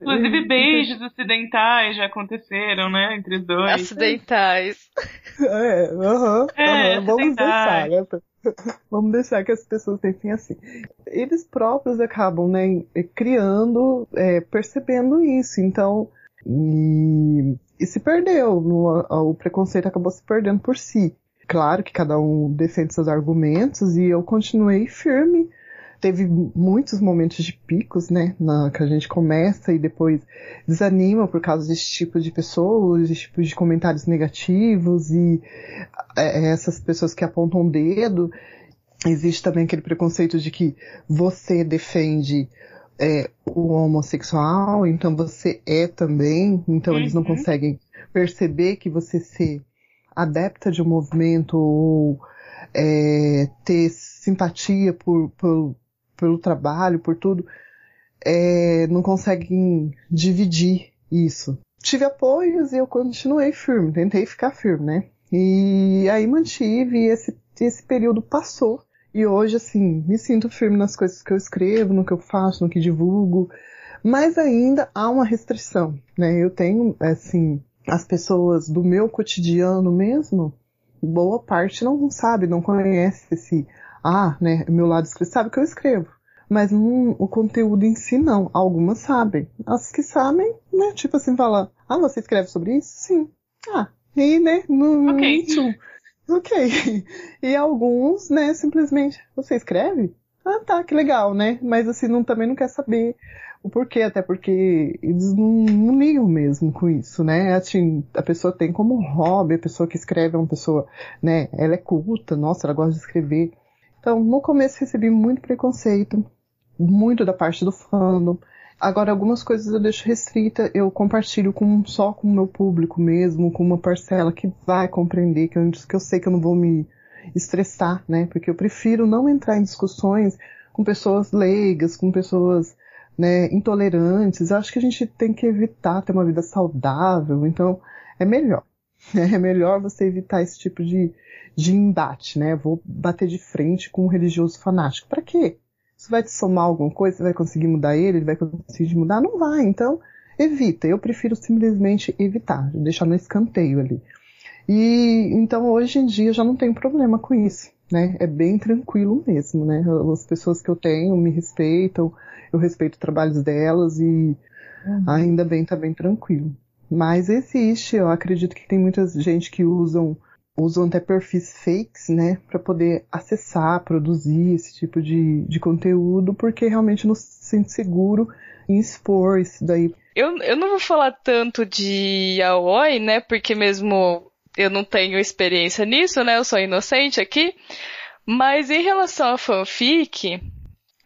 Inclusive beijos ocidentais já aconteceram, né? Entre os dois. Acidentais. É, aham. Uh -huh, é, uh -huh. Vamos deixar, né? Vamos deixar que as pessoas pensem assim. Eles próprios acabam, né, criando, é, percebendo isso. Então, e, e se perdeu. No, o preconceito acabou se perdendo por si. Claro que cada um defende seus argumentos e eu continuei firme teve muitos momentos de picos, né, na, que a gente começa e depois desanima por causa desse tipo de pessoas, desse tipo de comentários negativos e é, essas pessoas que apontam o dedo. Existe também aquele preconceito de que você defende é, o homossexual, então você é também, então uhum. eles não uhum. conseguem perceber que você ser adepta de um movimento ou é, ter simpatia por, por, pelo trabalho, por tudo, é, não conseguem dividir isso. Tive apoios e eu continuei firme, tentei ficar firme, né? E aí mantive e esse, esse período passou. E hoje, assim, me sinto firme nas coisas que eu escrevo, no que eu faço, no que divulgo. Mas ainda há uma restrição, né? Eu tenho, assim, as pessoas do meu cotidiano mesmo, boa parte não sabe, não conhece esse ah, né, meu lado escrito, sabe que eu escrevo. Mas hum, o conteúdo em si não. Algumas sabem. As que sabem, né, tipo assim, fala, ah, você escreve sobre isso? Sim. Ah, e, né, no, Ok. ok. E alguns, né, simplesmente, você escreve? Ah, tá, que legal, né? Mas assim, não, também não quer saber o porquê, até porque eles não, não ligam mesmo com isso, né? Assim, a pessoa tem como hobby, a pessoa que escreve é uma pessoa, né? Ela é culta, nossa, ela gosta de escrever. Então, no começo recebi muito preconceito, muito da parte do fandom. Agora, algumas coisas eu deixo restrita, eu compartilho com, só com o meu público mesmo, com uma parcela que vai compreender, que eu, que eu sei que eu não vou me estressar, né? Porque eu prefiro não entrar em discussões com pessoas leigas, com pessoas né, intolerantes. Acho que a gente tem que evitar ter uma vida saudável, então é melhor. É melhor você evitar esse tipo de, de embate, né? Vou bater de frente com um religioso fanático. Para quê? Isso vai te somar alguma coisa? Você vai conseguir mudar ele? Ele vai conseguir mudar? Não vai. Então, evita. Eu prefiro simplesmente evitar, deixar no escanteio ali. E então hoje em dia eu já não tenho problema com isso, né? É bem tranquilo mesmo, né? As pessoas que eu tenho me respeitam, eu respeito os trabalhos delas e uhum. ainda bem tá bem tranquilo. Mas existe, eu acredito que tem muita gente que usam usam até perfis fakes, né, para poder acessar, produzir esse tipo de, de conteúdo, porque realmente não se sente seguro em expor isso daí. Eu, eu não vou falar tanto de yaoi, né, porque mesmo eu não tenho experiência nisso, né, eu sou inocente aqui, mas em relação a fanfic,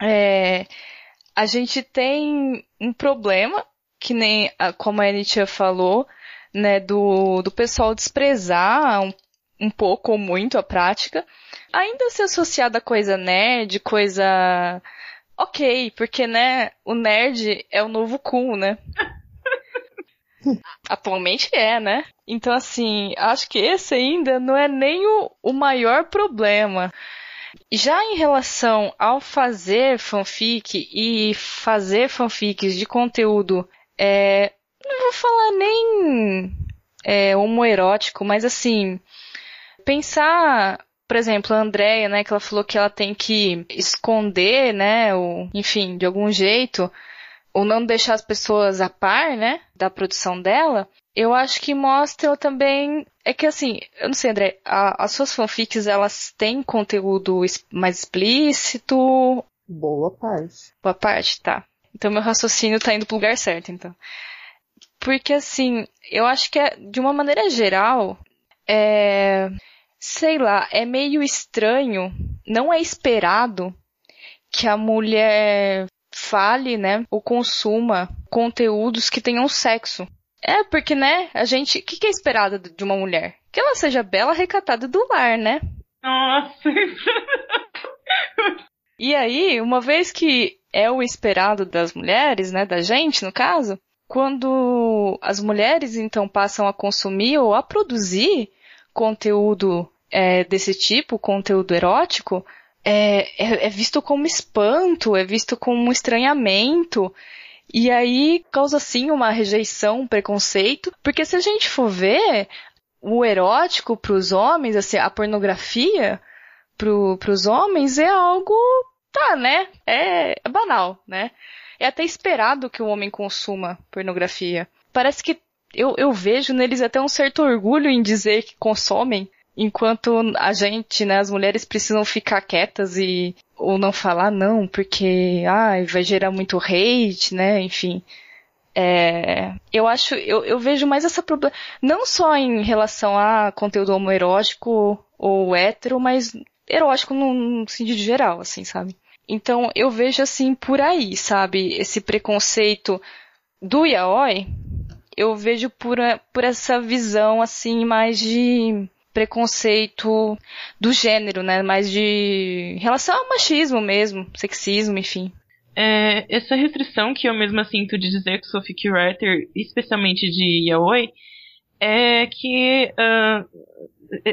é, a gente tem um problema, que nem como a Anitia falou, né, do, do pessoal desprezar um, um pouco ou muito a prática, ainda se associada a coisa nerd, coisa ok, porque né, o nerd é o novo cool, né? Atualmente é, né? Então assim, acho que esse ainda não é nem o, o maior problema. Já em relação ao fazer fanfic e fazer fanfics de conteúdo, é, não vou falar nem é, homoerótico, mas assim, pensar, por exemplo, a Andrea, né, que ela falou que ela tem que esconder, né, ou, enfim, de algum jeito, ou não deixar as pessoas a par, né, da produção dela, eu acho que mostra também. É que assim, eu não sei, André, a, as suas fanfics elas têm conteúdo mais explícito? Boa parte. Boa parte, tá. Então meu raciocínio tá indo pro lugar certo, então. Porque assim, eu acho que é, de uma maneira geral, é. Sei lá, é meio estranho, não é esperado que a mulher fale, né, ou consuma conteúdos que tenham sexo. É, porque, né, a gente. O que, que é esperado de uma mulher? Que ela seja bela, recatada do lar, né? Nossa! e aí, uma vez que é o esperado das mulheres, né, da gente, no caso, quando as mulheres então passam a consumir ou a produzir conteúdo é, desse tipo, conteúdo erótico, é, é, é, visto como espanto, é visto como estranhamento. E aí causa sim uma rejeição, um preconceito, porque se a gente for ver o erótico para os homens, assim, a pornografia para os homens é algo, tá, né? É, é banal, né? É até esperado que o homem consuma pornografia. Parece que eu, eu vejo neles até um certo orgulho em dizer que consomem, enquanto a gente, né, as mulheres precisam ficar quietas e ou não falar não, porque ai, vai gerar muito hate, né? Enfim. É, eu acho, eu, eu vejo mais essa problema, não só em relação a conteúdo homoerótico ou hétero, mas erótico no sentido geral, assim, sabe? Então eu vejo assim por aí, sabe? Esse preconceito do yaoi, eu vejo por, por essa visão assim mais de preconceito do gênero, né? Mais de relação ao machismo mesmo, sexismo, enfim. É, essa restrição que eu mesma sinto de dizer que sou fic writer, especialmente de yaoi, é que uh,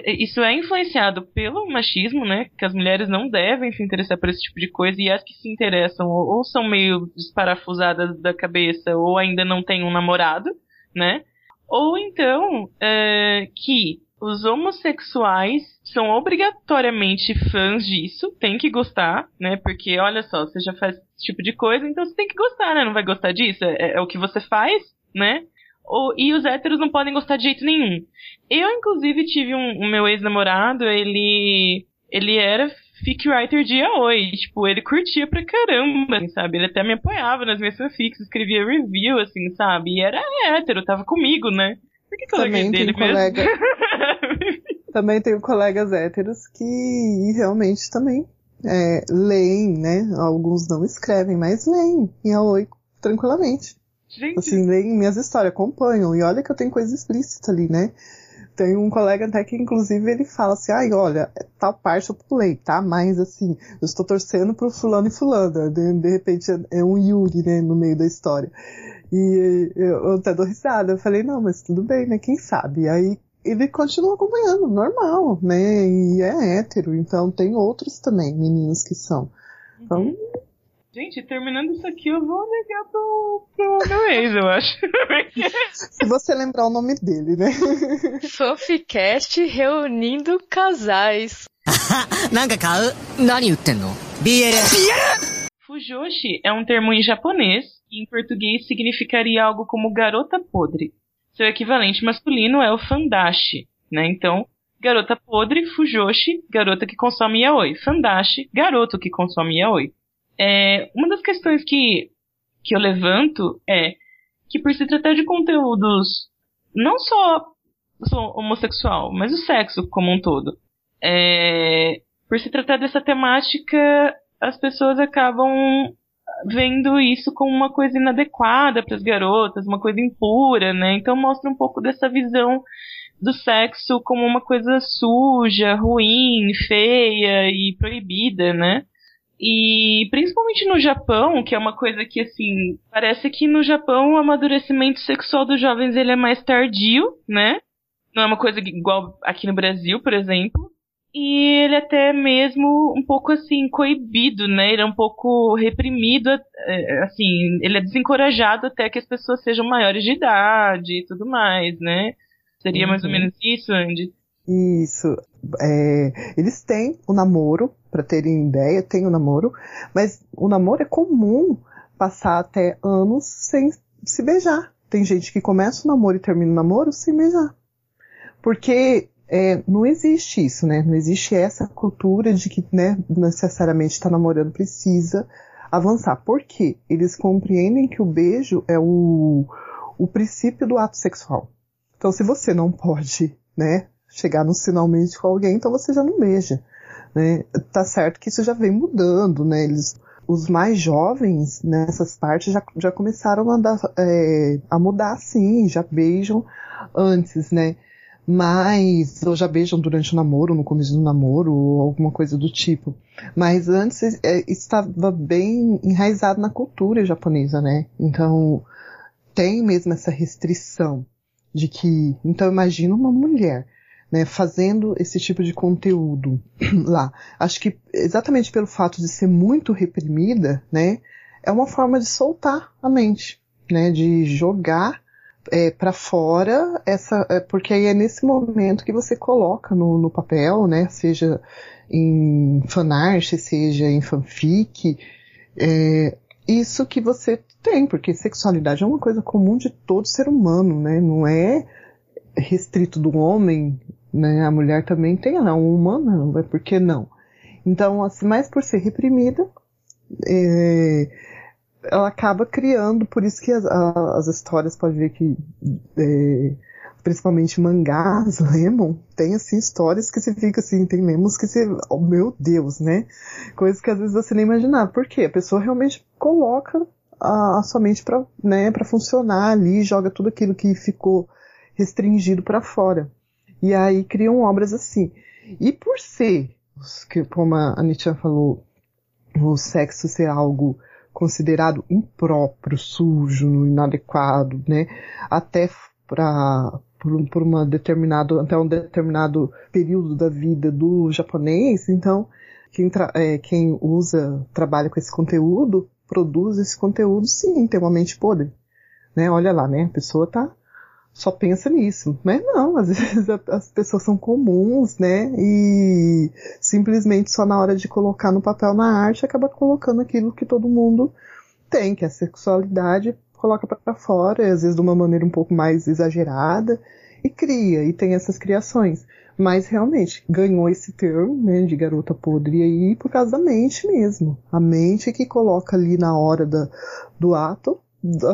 isso é influenciado pelo machismo, né? Que as mulheres não devem se interessar por esse tipo de coisa e as que se interessam ou, são meio desparafusadas da cabeça ou ainda não têm um namorado, né? Ou então é, que os homossexuais são obrigatoriamente fãs disso, tem que gostar, né? Porque olha só, você já faz esse tipo de coisa, então você tem que gostar, né? Não vai gostar disso? É, é o que você faz, né? Ou, e os héteros não podem gostar de jeito nenhum. Eu, inclusive, tive um, um meu ex-namorado, ele, ele era fic writer de yaoi. Tipo, ele curtia pra caramba, assim, sabe? Ele até me apoiava nas minhas fanfics, escrevia review, assim, sabe? E era hétero, tava comigo, né? Por que, que eu Também dele colega. também tenho colegas héteros que realmente também é, leem, né? Alguns não escrevem, mas leem em Aoi tranquilamente. Gente, Assim, leem minhas histórias, acompanham. E olha que eu tenho coisa explícita ali, né? Tem um colega até que, inclusive, ele fala assim, ai, olha, tal parte eu pulei, tá? Mas, assim, eu estou torcendo pro fulano e fulana. De, de repente é um Yuri, né, no meio da história. E eu, até dou risada. Eu falei, não, mas tudo bem, né? Quem sabe? E aí ele continua acompanhando, normal, né? E é hétero, então tem outros também, meninos que são. Então, Gente, terminando isso aqui, eu vou ligar pro, pro meu ex, eu acho. Se você lembrar o nome dele, né? Soficast reunindo casais. Fujoshi é um termo em japonês que em português significaria algo como garota podre. Seu equivalente masculino é o fandashi, né? Então, garota podre, fujoshi, garota que consome yaoi. Fandashi, garoto que consome yaoi. É, uma das questões que, que eu levanto é que por se tratar de conteúdos não só homossexual, mas o sexo como um todo, é, por se tratar dessa temática, as pessoas acabam vendo isso como uma coisa inadequada para as garotas, uma coisa impura, né? Então mostra um pouco dessa visão do sexo como uma coisa suja, ruim, feia e proibida, né? E principalmente no Japão, que é uma coisa que assim, parece que no Japão o amadurecimento sexual dos jovens ele é mais tardio, né? Não é uma coisa igual aqui no Brasil, por exemplo. E ele até mesmo um pouco assim coibido, né? Ele é um pouco reprimido, é, assim, ele é desencorajado até que as pessoas sejam maiores de idade e tudo mais, né? Seria mais ou Uhum. menos isso, Andy? Isso. É, eles têm o namoro, para terem ideia, tem o namoro, mas o namoro é comum passar até anos sem se beijar. Tem gente que começa o namoro e termina o namoro sem beijar. Porque é, não existe isso, né? Não existe essa cultura de que né, necessariamente está namorando precisa avançar. Por quê? Eles compreendem que o beijo é o, o princípio do ato sexual. Então, se você não pode, né, chegar no finalmente com alguém, então você já não beija, né? Tá certo que isso já vem mudando, né? Eles, os mais jovens nessas partes já, já começaram a, é, a mudar sim, já beijam antes, né? Mas, ou já beijam durante o namoro, no começo do namoro, ou alguma coisa do tipo. Mas antes é, estava bem enraizado na cultura japonesa, né? Então, tem mesmo essa restrição de que, então imagina uma mulher, né, fazendo esse tipo de conteúdo lá. Acho que exatamente pelo fato de ser muito reprimida, né, é uma forma de soltar a mente, né, de jogar é, para fora essa, é, porque aí é nesse momento que você coloca no, no papel, né, seja em fanart, seja em fanfic, é, isso que você tem, porque sexualidade é uma coisa comum de todo ser humano, né? Não é restrito do homem, né? A mulher também tem, ela é uma humana, por que não? Então, assim, mais por ser reprimida, é, ela acaba criando, por isso que as, as histórias, pode ver que, é, principalmente mangás, Lemon, tem assim histórias que você fica assim, tem Lemons que você, oh meu Deus, né? Coisas que às vezes você nem imaginava. Por quê? A pessoa realmente coloca a, a sua mente para né, pra funcionar ali, joga tudo aquilo que ficou restringido para fora. E aí criam obras assim. E por ser, como a Nietzsche falou, o sexo ser algo considerado impróprio, sujo, inadequado, né? Até para por, por uma determinado até um determinado período da vida do japonês, então quem, é, quem usa trabalha com esse conteúdo produz esse conteúdo, sim, tem uma mente podre, né? Olha lá, né? A pessoa tá só pensa nisso, mas não, às vezes as pessoas são comuns, né? E simplesmente só na hora de colocar no papel na arte acaba colocando aquilo que todo mundo tem, que é a sexualidade, coloca para fora, às vezes de uma maneira um pouco mais exagerada e cria e tem essas criações. Mas realmente, ganhou esse termo, né, de garota podre aí por causa da mente mesmo. A mente que coloca ali na hora da, do ato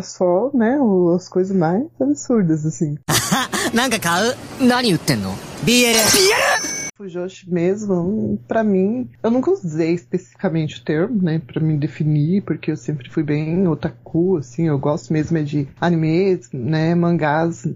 só, né, as coisas mais absurdas, assim. なんか買う何売ってんの ?BL! BL! Fujoshi mesmo, para mim, eu nunca usei especificamente o termo, né, para me definir, porque eu sempre fui bem otaku, assim, eu gosto mesmo é de animes, né, mangás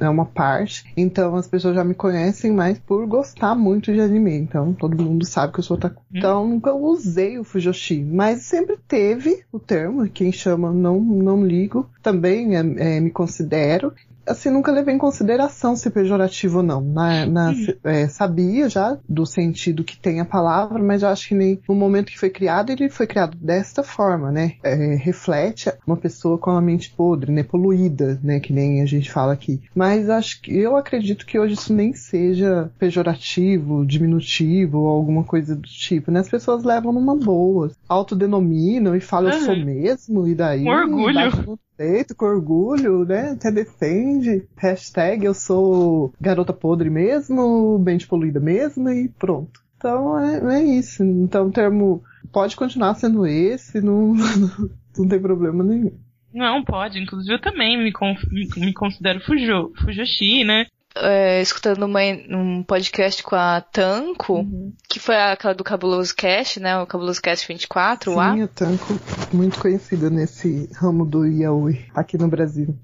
é uma parte, então as pessoas já me conhecem mais por gostar muito de anime, então todo mundo sabe que eu sou otaku. Hum. Então nunca usei o Fujoshi, mas sempre teve o termo, quem chama não, não ligo, também é, é, me considero, assim, nunca levei em consideração se pejorativo ou não. Na, na é, sabia já do sentido que tem a palavra, mas eu acho que nem no momento que foi criado, ele foi criado desta forma, né? É, reflete uma pessoa com a mente podre, né? Poluída, né? Que nem a gente fala aqui. Mas acho que eu acredito que hoje isso nem seja pejorativo, diminutivo ou alguma coisa do tipo, né? As pessoas levam numa boa, autodenominam e falam uhum. eu sou mesmo, e daí. Com orgulho peito, com orgulho, né? Até defende. Hashtag eu sou garota podre mesmo, mente poluída mesmo e pronto. Então é, é isso. Então o termo pode continuar sendo esse, não, não tem problema nenhum. Não, pode. Inclusive eu também me, me considero fujo, fujoshi, né? É, escutando uma, um podcast com a Tanco, uhum. que foi aquela do Cabuloso Cast, né? O Cabuloso Cast 24, Sim, a Tanco, muito conhecida nesse ramo do yaoi aqui no Brasil.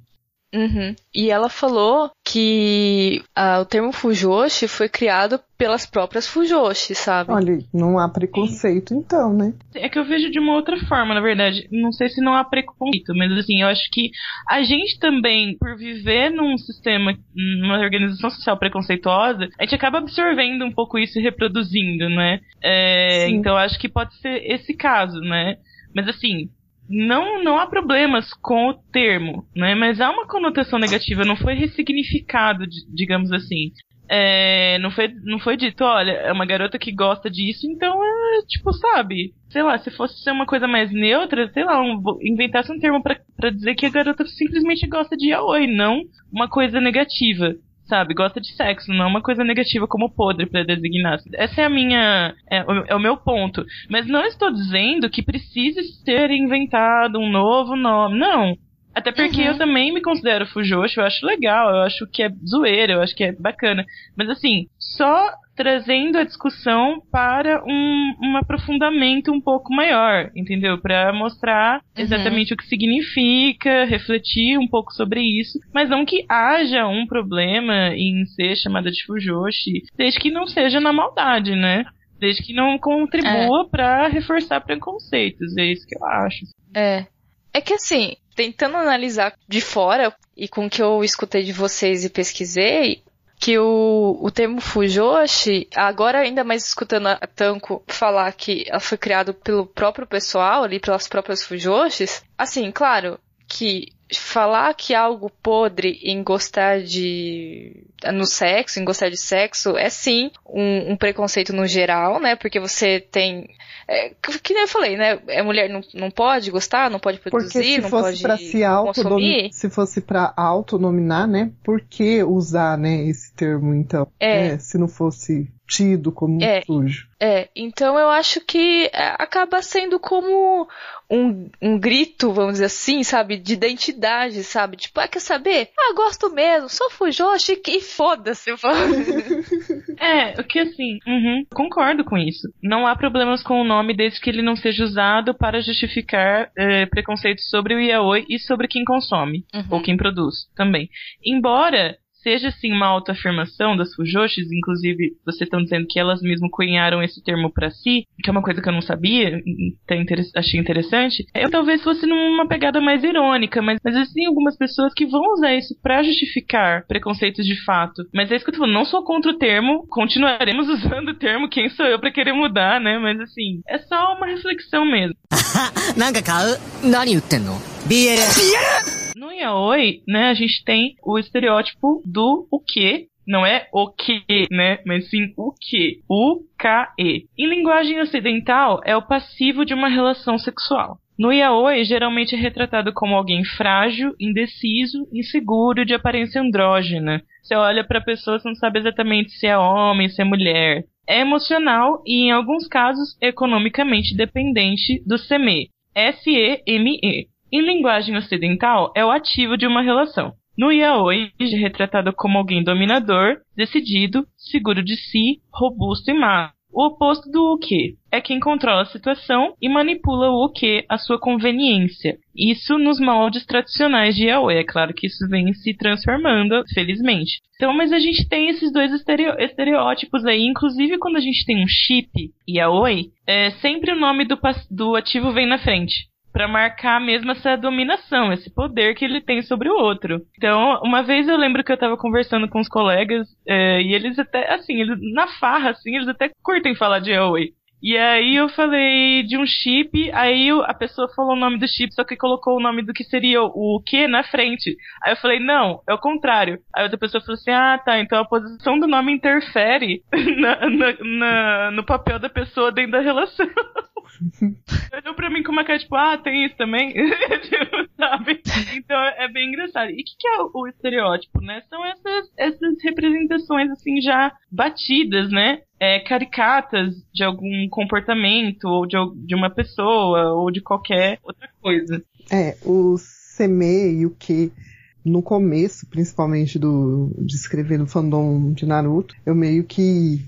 Uhum. E ela falou que uh, o termo Fujoshi foi criado pelas próprias Fujoshi, sabe? Olha, não há preconceito Sim. então, né? É que eu vejo de uma outra forma, na verdade. Não sei se não há preconceito, mas assim, eu acho que a gente também, por viver num sistema, numa organização social preconceituosa, a gente acaba absorvendo um pouco isso e reproduzindo, né? É, então eu acho que pode ser esse caso, né? Mas assim, não, não há problemas com o termo, né? Mas há uma conotação negativa, não foi ressignificado, digamos assim. É, não, foi, não foi dito, olha, é uma garota que gosta disso, então é, tipo, sabe? Sei lá, se fosse ser uma coisa mais neutra, sei lá, um, inventasse um termo para dizer que a garota simplesmente gosta de yaoi, não uma coisa negativa sabe? Gosta de sexo, não é uma coisa negativa como podre para designar. Essa é a minha. É, é, o meu ponto. Mas não estou dizendo que precise ser inventado um novo nome. Não. Até porque uhum. eu também me considero fujoshi, eu acho legal, eu acho que é zoeira, eu acho que é bacana. Mas assim, só trazendo a discussão para um, um aprofundamento um pouco maior, entendeu? Para mostrar uhum. exatamente uhum. o que significa, refletir um pouco sobre isso, mas não que haja um problema em ser chamada de fujoshi, desde que não seja na maldade, né? Desde que não contribua é. para reforçar preconceitos, é isso que eu acho. É. É que assim, tentando analisar de fora e com o que eu escutei de vocês e pesquisei, que o, o termo Fujoshi, agora ainda mais escutando a Tanko falar que ela foi criado pelo próprio pessoal ali, pelas próprias Fujoshis, assim, claro que falar que algo podre em gostar de no sexo, em gostar de sexo, é sim um, um preconceito no geral, né? Porque você tem é, que nem eu falei, né? A mulher não, não pode gostar, não pode produzir, não pode pra se consumir. Se fosse para autonominar, né? Por que usar, né, esse termo, então? É. é se não fosse tido como é, sujo. É, então eu acho que é, acaba sendo como um, um grito, vamos dizer assim, sabe, de identidade, sabe? Tipo, ah, quer saber? Ah, gosto mesmo, sou fujoshi e foda-se. é, o que assim, uhum, concordo com isso. Não há problemas com o nome desde que ele não seja usado para justificar é, preconceitos sobre o yaoi e sobre quem consome, uhum. ou quem produz também. Embora seja assim uma autoafirmação das Fujoshis, inclusive vocês estão dizendo que elas mesmo cunharam esse termo para si, que é uma coisa que eu não sabia, até inter achei interessante. Eu talvez fosse numa pegada mais irônica, mas, mas assim, algumas pessoas que vão usar isso para justificar preconceitos de fato. Mas é isso que eu tô falando, não sou contra o termo, continuaremos usando o termo, quem sou eu para querer mudar, né? Mas assim, é só uma reflexão mesmo. なんか買う何言ってんの ?BL! BL! No yaoi, né, a gente tem o estereótipo do o que, não é o que, né, mas sim o que. O K-E. Em linguagem ocidental, é o passivo de uma relação sexual. No yaoi, geralmente é retratado como alguém frágil, indeciso, inseguro, de aparência andrógena. Você olha para a pessoa, você não sabe exatamente se é homem, se é mulher. É emocional e, em alguns casos, economicamente dependente do seme. S-E-M-E. Em linguagem ocidental, é o ativo de uma relação. No yaoi, é retratado como alguém dominador, decidido, seguro de si, robusto e má. O oposto do Uke é quem controla a situação e manipula o Uke à sua conveniência. Isso nos moldes tradicionais de yaoi. É claro que isso vem se transformando, felizmente. Então, mas a gente tem esses dois estereótipos aí. Inclusive, quando a gente tem um chip yaoi, é, sempre o nome do, do ativo vem na frente para marcar mesmo essa dominação, esse poder que ele tem sobre o outro. Então, uma vez eu lembro que eu tava conversando com os colegas é, e eles até, assim, eles, na farra, assim, eles até curtem falar de Elway. E aí eu falei de um chip, aí a pessoa falou o nome do chip, só que colocou o nome do que seria o que na frente. Aí eu falei, não, é o contrário. Aí outra pessoa falou assim, ah, tá, então a posição do nome interfere na, na, na, no papel da pessoa dentro da relação. Olhou pra mim com uma cara tipo, ah, tem isso também? Tipo, sabe? Então é bem engraçado. E o que, que, é o, estereótipo, né? São essas, essas representações, assim, já batidas, né? É, caricatas de algum comportamento, ou de, de uma pessoa, ou de qualquer outra coisa. É, o seme e o que no começo, principalmente do de escrever no fandom de Naruto, eu meio que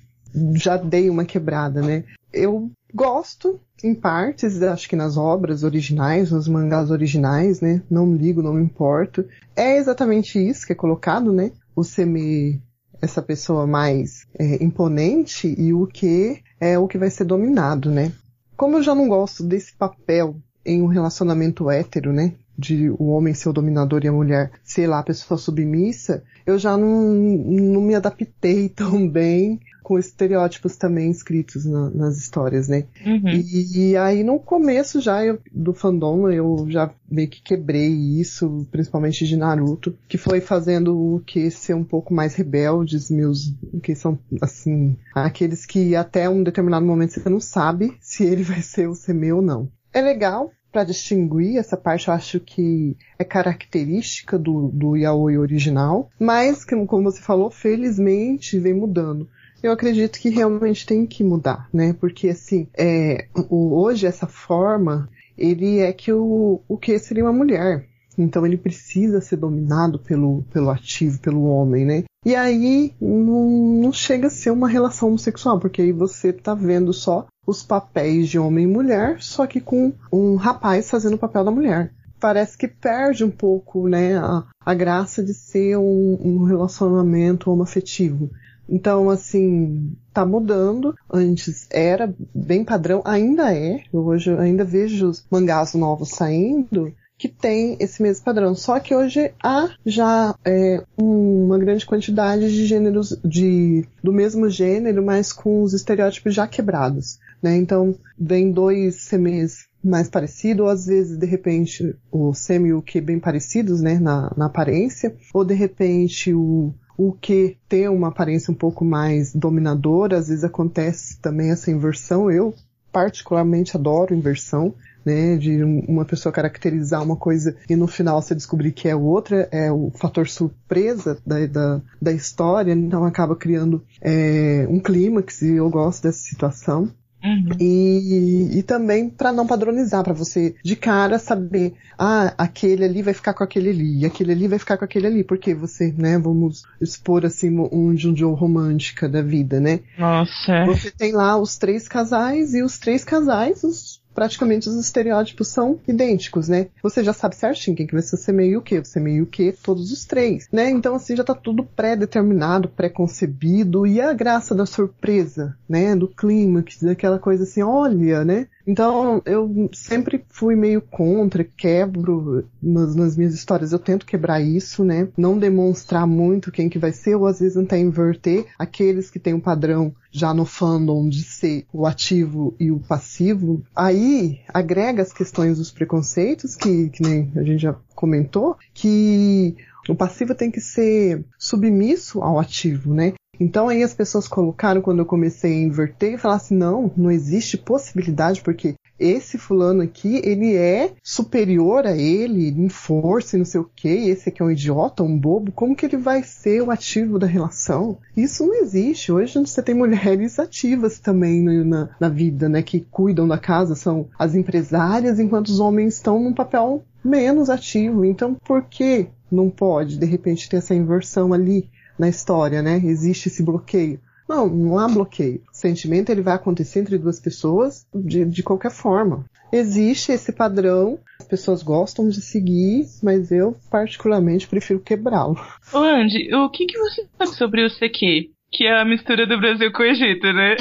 já dei uma quebrada, né? Eu gosto em partes, acho que nas obras originais, nos mangás originais, né? Não ligo, não me importo. É exatamente isso que é colocado, né? O Semi, essa pessoa mais é, imponente, e o que é o que vai ser dominado, né? Como eu já não gosto desse papel em um relacionamento hétero, né? De o homem ser o dominador e a mulher, sei lá, a pessoa submissa, eu já não, não me adaptei tão bem com estereótipos também escritos na, nas histórias, né? Uhum. E, e, aí no começo já eu, do fandom eu já meio que quebrei isso, principalmente de Naruto, que foi fazendo o que ser um pouco mais rebeldes, meus, que são assim, aqueles que até um determinado momento você não sabe se ele vai ser o Seme ou não. É legal, para distinguir essa parte, eu acho que é característica do, do yaoi original, mas, como você falou, felizmente vem mudando eu acredito que realmente tem que mudar, né? Porque assim, é, o, hoje essa forma, ele é que o, o que seria uma mulher. Então ele precisa ser dominado pelo, pelo ativo, pelo homem, né? E aí não, não chega a ser uma relação homossexual, porque aí você tá vendo só os papéis de homem e mulher, só que com um rapaz fazendo o papel da mulher. Parece que perde um pouco, né, a, a graça de ser um, um relacionamento homoafetivo. Então, assim, tá mudando. Antes era bem padrão, ainda é. Hoje eu ainda vejo os mangás novos saindo que tem esse mesmo padrão. Só que hoje há já é, uma grande quantidade de gêneros de, do mesmo gênero, mas com os estereótipos já quebrados. Né? Então, vem dois semes mais parecidos, ou às vezes, de repente, o semi e o que bem parecidos né, na, na aparência, ou de repente o o que tem uma aparência um pouco mais dominadora, às vezes acontece também essa inversão. Eu particularmente adoro inversão, né, de uma pessoa caracterizar uma coisa e no final você descobrir que é outra, é o fator surpresa da, da, da história, então acaba criando é, um clímax e eu gosto dessa situação. Uhum. E, e também para não padronizar, para você de cara saber, ah, aquele ali vai ficar com aquele ali, e aquele ali vai ficar com aquele ali, porque você, né, vamos expor assim um Junjo romântica da vida, né? Nossa. Você tem lá os três casais e os três casais, os praticamente os estereótipos são idênticos, né? Você já sabe certinho quem que vai ser meio o quê, você meio o quê, todos os três, né? Então assim já tá tudo pré-determinado, pré-concebido e a graça da surpresa, né? Do clímax, daquela coisa assim, olha, né? Então, eu sempre fui meio contra, quebro nas, nas, minhas histórias, eu tento quebrar isso, né? Não demonstrar muito quem que vai ser, ou às vezes até inverter aqueles que têm um padrão já no fandom de ser o ativo e o passivo. Aí, agrega as questões dos preconceitos, que, que nem a gente já comentou, que o passivo tem que ser submisso ao ativo, né? Então aí as pessoas colocaram quando eu comecei a inverter e falaram assim, não, não existe possibilidade porque esse fulano aqui, ele é superior a ele em força e não sei o que, esse aqui é um idiota, um bobo, como que ele vai ser o ativo da relação? Isso não existe. Hoje você tem mulheres ativas também na, na vida, né, que cuidam da casa, são as empresárias, enquanto os homens estão num papel menos ativo. Então, por que não pode, de repente, ter essa inversão ali na história, né? Existe esse bloqueio. Não, não há bloqueio. O sentimento ele vai acontecer entre duas pessoas de, de qualquer forma. Existe esse padrão, as pessoas gostam de seguir, mas eu particularmente prefiro quebrá-lo. Ô Andy, o que, que você sabe sobre o CQ? Que é a mistura do Brasil com o Egito, né?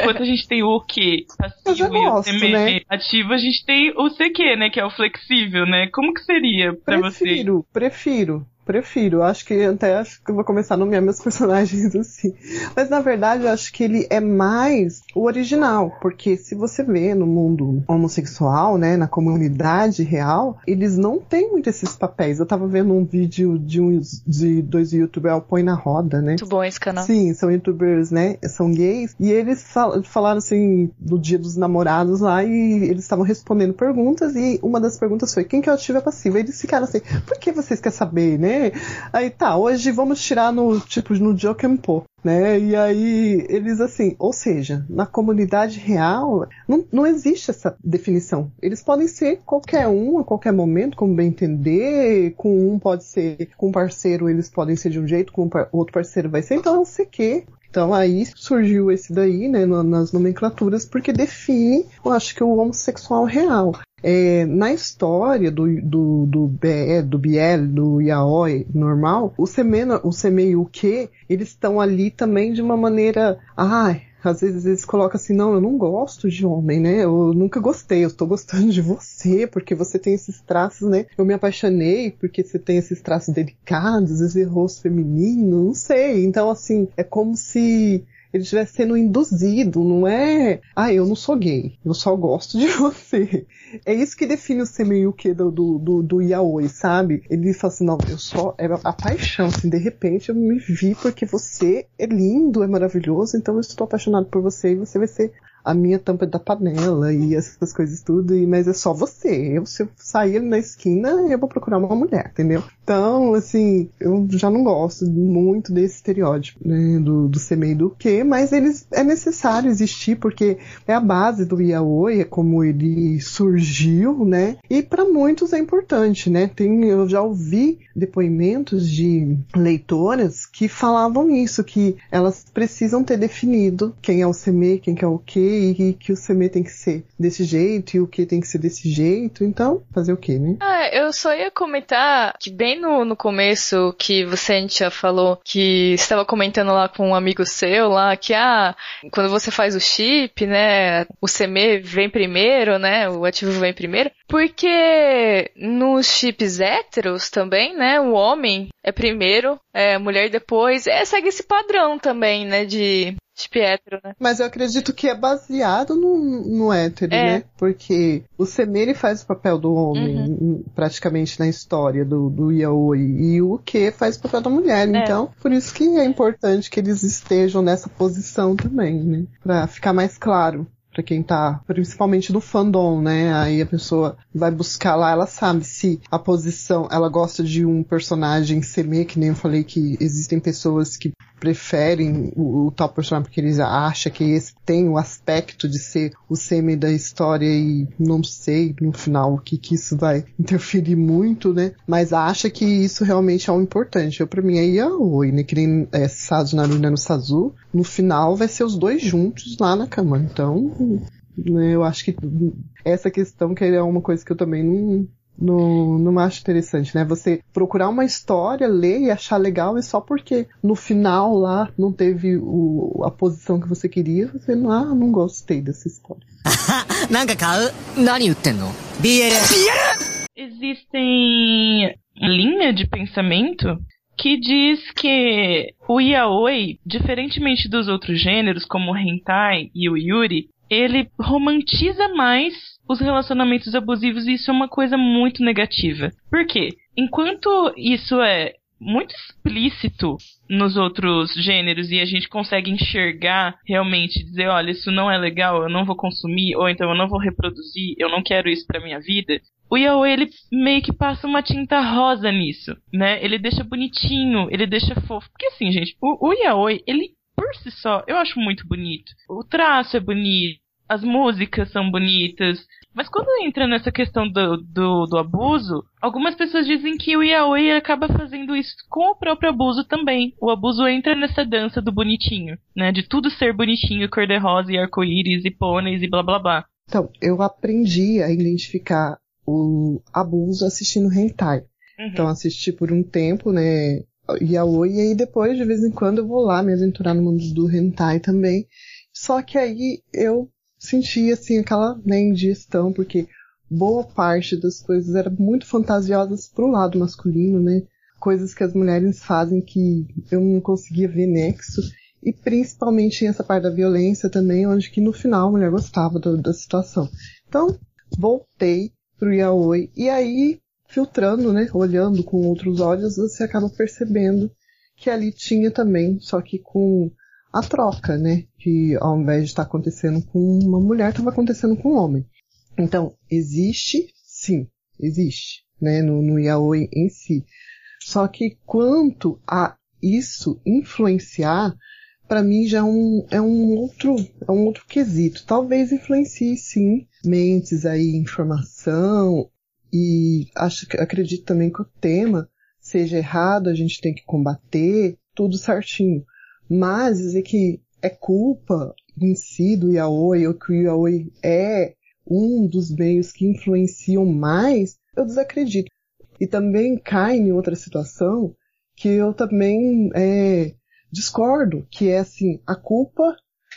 Enquanto a gente tem o que passivo gosto, e o CM né? ativo, a gente tem o CQ, né? Que é o flexível, né? Como que seria pra você? Prefiro, prefiro. Prefiro, acho que até acho que eu vou começar a nomear meus personagens assim. Mas na verdade eu acho que ele é mais o original, porque se você vê no mundo homossexual, né, na comunidade real, eles não têm muito esses papéis. Eu tava vendo um vídeo de uns de dois youtubers, é o Põe na Roda, né? Muito bom esse canal. Sim, são youtubers, né? São gays. E eles fal falaram assim, do dia dos namorados lá, e eles estavam respondendo perguntas, e uma das perguntas foi, quem que é o ativo e passivo? E eles ficaram assim, por que vocês querem saber, né? Aí tá, hoje vamos tirar no, tipo, no Jokenpo, né? E aí eles assim, ou seja, na comunidade real não, não existe essa definição. Eles podem ser qualquer um a qualquer momento, como bem entender. Com um pode ser, com um parceiro eles podem ser de um jeito, com o outro parceiro vai ser. Então, não sei o quê. Então aí surgiu esse daí, né, nas nomenclaturas, porque define, eu acho que o homossexual real. É, na história do, do, do, BE, do Biel, do Yaoi normal, o Semena, o eles estão ali também de uma maneira, ai, às vezes eles colocam assim, não, eu não gosto de homem, né? Eu nunca gostei, eu estou gostando de você, porque você tem esses traços, né? Eu me apaixonei porque você tem esses traços delicados, esse rosto feminino, não sei. Então, assim, é como se ele estivesse sendo induzido, não é, ah, eu não sou gay, eu só gosto de você. É isso que define o Semeyuki do, do, do, do Yaoi, sabe? Ele fala assim, não, eu só, é a paixão, assim, de repente eu me vi porque você é lindo, é maravilhoso, então eu estou apaixonado por você e você vai ser a minha tampa da panela e essas coisas tudo, e, mas é só você. Eu, se eu sair na esquina, eu vou procurar uma mulher, entendeu? Então, assim, eu já não gosto muito desse estereótipo, né, do, do ser meio do quê, mas eles é necessário existir porque é a base do yaoi, é como ele surgiu, né? E para muitos é importante, né? Tem, eu já ouvi depoimentos de leitoras que falavam isso, que elas precisam ter definido quem é o seme, quem que é o e que o seme tem que ser desse jeito e o que tem que ser desse jeito. Então, fazer o quê, né? Ah, eu só ia comentar que bem no, no começo que você já falou que estava comentando lá com um amigo seu lá que ah, quando você faz o chip, né, o seme vem primeiro, né, o ativo vem primeiro, porque nos chips héteros também, né, o homem é primeiro, é, a mulher depois, é, segue esse padrão também, né, de chip hétero, né. Mas eu acredito que é baseado no, no hétero, É. né? Porque o seme ele faz o papel do homem Uhum. praticamente na história do, do yaoi e o que faz o papel da mulher. É. Então, por isso que é importante que eles estejam nessa posição também, né? Pra ficar mais claro. Pra quem tá, principalmente do fandom, né? Aí a pessoa vai buscar lá, ela sabe se a posição, ela gosta de um personagem seme, que nem eu falei que existem pessoas que preferem o, o tal personagem porque eles acham que esse tem o aspecto de ser o semi da história e não sei no final o que que isso vai interferir muito, né? Mas acha que isso realmente é o importante. Eu, pra mim é yaoi, né? Que nem é, Sazu Naruna no Sazu. No final vai ser os dois juntos lá na cama. Então, né, eu acho que essa questão que é uma coisa que eu também não, no, não acho interessante, né? Você procurar uma história, ler e achar legal, e só porque no final lá não teve o, a posição que você queria, você não, ah, não gostei dessa história. Existem linha de pensamento que diz que o yaoi, diferentemente dos outros gêneros, como o hentai e o yuri, ele romantiza mais os relacionamentos abusivos e isso é uma coisa muito negativa. Por quê? Enquanto isso é muito explícito nos outros gêneros e a gente consegue enxergar realmente, dizer, olha, isso não é legal, eu não vou consumir, ou então eu não vou reproduzir, eu não quero isso pra minha vida. O yaoi, ele meio que passa uma tinta rosa nisso, né? Ele deixa bonitinho, ele deixa fofo. Porque assim, gente, o, o yaoi, ele por si só, eu acho muito bonito. O traço é bonito, as músicas são bonitas, mas quando entra nessa questão do, do, do, abuso, algumas pessoas dizem que o yaoi acaba fazendo isso com o próprio abuso também. O abuso entra nessa dança do bonitinho, né? De tudo ser bonitinho, cor-de-rosa e arco-íris e pôneis e blá blá blá. Então, eu aprendi a identificar o abuso assistindo hentai. Uhum. Então, assisti por um tempo, né? Yaoi, e aí depois, de vez em quando, eu vou lá me aventurar no mundo do hentai também. Só que aí eu senti assim aquela né, indigestão, porque boa parte das coisas eram muito fantasiosas pro lado masculino, né? Coisas que as mulheres fazem que eu não conseguia ver nexo. E principalmente essa parte da violência também, onde que no final a mulher gostava do, da situação. Então, voltei pro yaoi. E aí, filtrando, né? Olhando com outros olhos, você acaba percebendo que ali tinha também, só que com a troca, né? Que ao invés de estar acontecendo com uma mulher, estava acontecendo com um homem. Então, existe, sim, existe, né? No, no yaoi em si. Só que quanto a isso influenciar, para mim já é um, é um outro, é um outro quesito. Talvez influencie sim mentes aí, informação, e acho, acredito também que o tema seja errado, a gente tem que combater, tudo certinho. Mas dizer que é culpa em si do yaoi, ou que o yaoi é um dos meios que influenciam mais, eu desacredito. E também cai em outra situação que eu também é, discordo, que é assim, a culpa,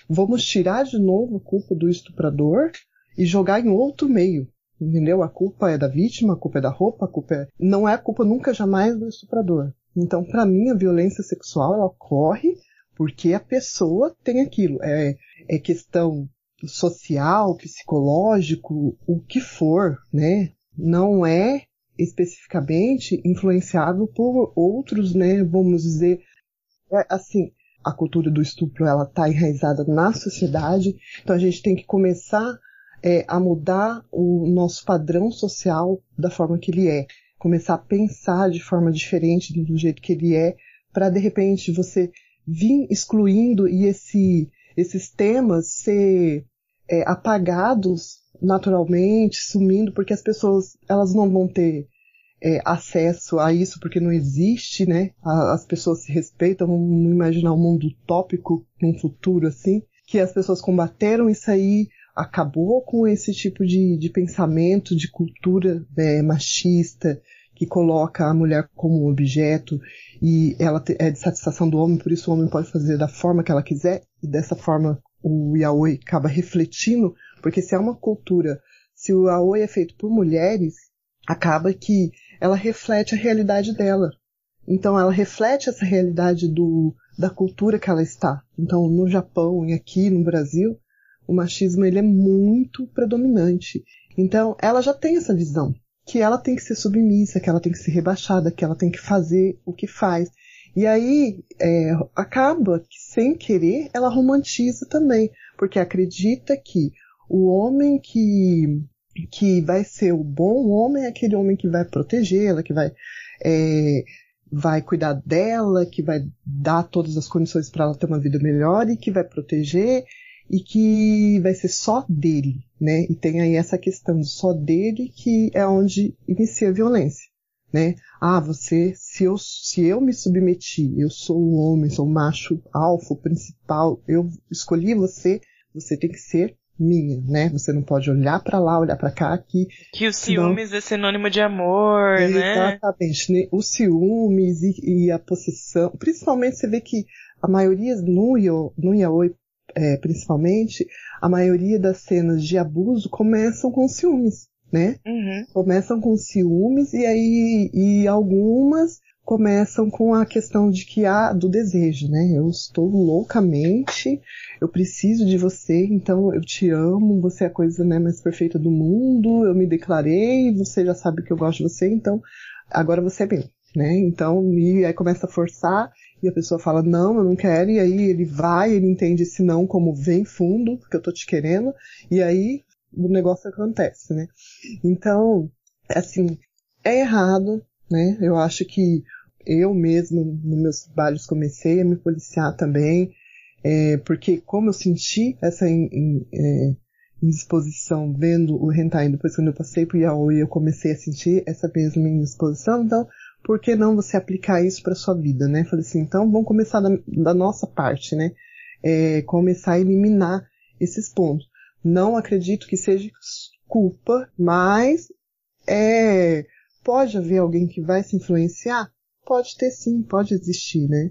vamos tirar de novo a culpa do estuprador e jogar em outro meio. Entendeu? A culpa é da vítima, a culpa é da roupa, a culpa é... Não é a culpa nunca jamais do estuprador. Então, para mim, a violência sexual, ela ocorre porque a pessoa tem aquilo. É, é questão social, psicológico, o que for, né? Não é especificamente influenciado por outros, né? Vamos dizer, é, assim, a cultura do estupro ela está enraizada na sociedade, então a gente tem que começar é, a mudar o nosso padrão social da forma que ele é, começar a pensar de forma diferente do jeito que ele é, para de repente você vir excluindo e esse, esses temas ser é, apagados naturalmente, sumindo, porque as pessoas elas não vão ter é, acesso a isso porque não existe, né? As pessoas se respeitam, vamos imaginar um mundo utópico num futuro assim, que as pessoas combateram isso aí, acabou com esse tipo de, de pensamento, de cultura é, machista, que coloca a mulher como um objeto e ela é de satisfação do homem, por isso o homem pode fazer da forma que ela quiser e dessa forma o yaoi acaba refletindo, porque se é uma cultura, se o yaoi é feito por mulheres, acaba que ela reflete a realidade dela. Então ela reflete essa realidade do, da cultura que ela está. Então no Japão e aqui no Brasil, o machismo ele é muito predominante. Então ela já tem essa visão que ela tem que ser submissa, que ela tem que ser rebaixada, que ela tem que fazer o que faz. E aí é, acaba que, sem querer, ela romantiza também, porque acredita que o homem que, que vai ser o bom homem é aquele homem que vai protegê-la, que vai, é, vai cuidar dela, que vai dar todas as condições para ela ter uma vida melhor e que vai proteger e que vai ser só dele, né? E tem aí essa questão só dele que é onde inicia a violência, né? Ah, você, se eu, se eu me submeti, eu sou o homem, sou o macho alfa, o principal, eu escolhi você, você tem que ser minha, né? Você não pode olhar para lá, olhar para cá, aqui. Que o ciúmes senão... é sinônimo de amor, né? Exatamente. Né? O ciúmes e, e, a possessão, principalmente você vê que a maioria no, no yaoi é, principalmente, a maioria das cenas de abuso começam com ciúmes, né? Uhum. Começam com ciúmes e aí e algumas começam com a questão de que há do desejo, né? Eu estou loucamente, eu preciso de você, então eu te amo, você é a coisa né, mais perfeita do mundo, eu me declarei, você já sabe que eu gosto de você, então agora você é meu. Né? Então, e aí começa a forçar e a pessoa fala, não, eu não quero, e aí ele vai, ele entende esse não como vem fundo, porque eu tô te querendo, e aí o negócio acontece, né? Então, assim, é errado, né? Eu acho que eu mesmo, nos meus trabalhos, comecei a me policiar também, é, porque como eu senti essa in, in, é, indisposição vendo o hentai, depois quando eu passei pro yaoi, eu comecei a sentir essa mesma indisposição, então por que não você aplicar isso para sua vida, né? Falei assim, então vamos começar da, da nossa parte, né? É, começar a eliminar esses pontos. Não acredito que seja culpa, mas é, pode haver alguém que vai se influenciar? Pode ter sim, pode existir, né?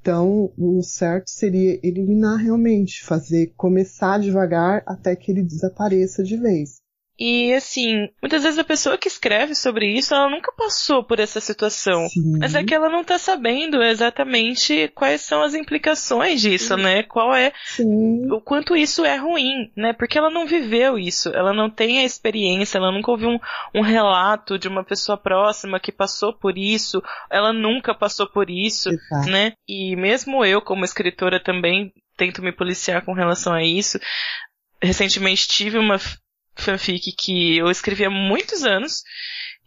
Então, o certo seria eliminar realmente, fazer começar devagar até que ele desapareça de vez. E assim, muitas vezes a pessoa que escreve sobre isso, ela nunca passou por essa situação. Sim. Mas é que ela não tá sabendo exatamente quais são as implicações disso, Sim. né? Qual é Sim. o quanto isso é ruim, né? Porque ela não viveu isso, ela não tem a experiência, ela nunca ouviu um, um relato de uma pessoa próxima que passou por isso, ela nunca passou por isso, Exato. né? E mesmo eu, como escritora, também tento me policiar com relação a isso. Recentemente tive uma fanfic que eu escrevi há muitos anos.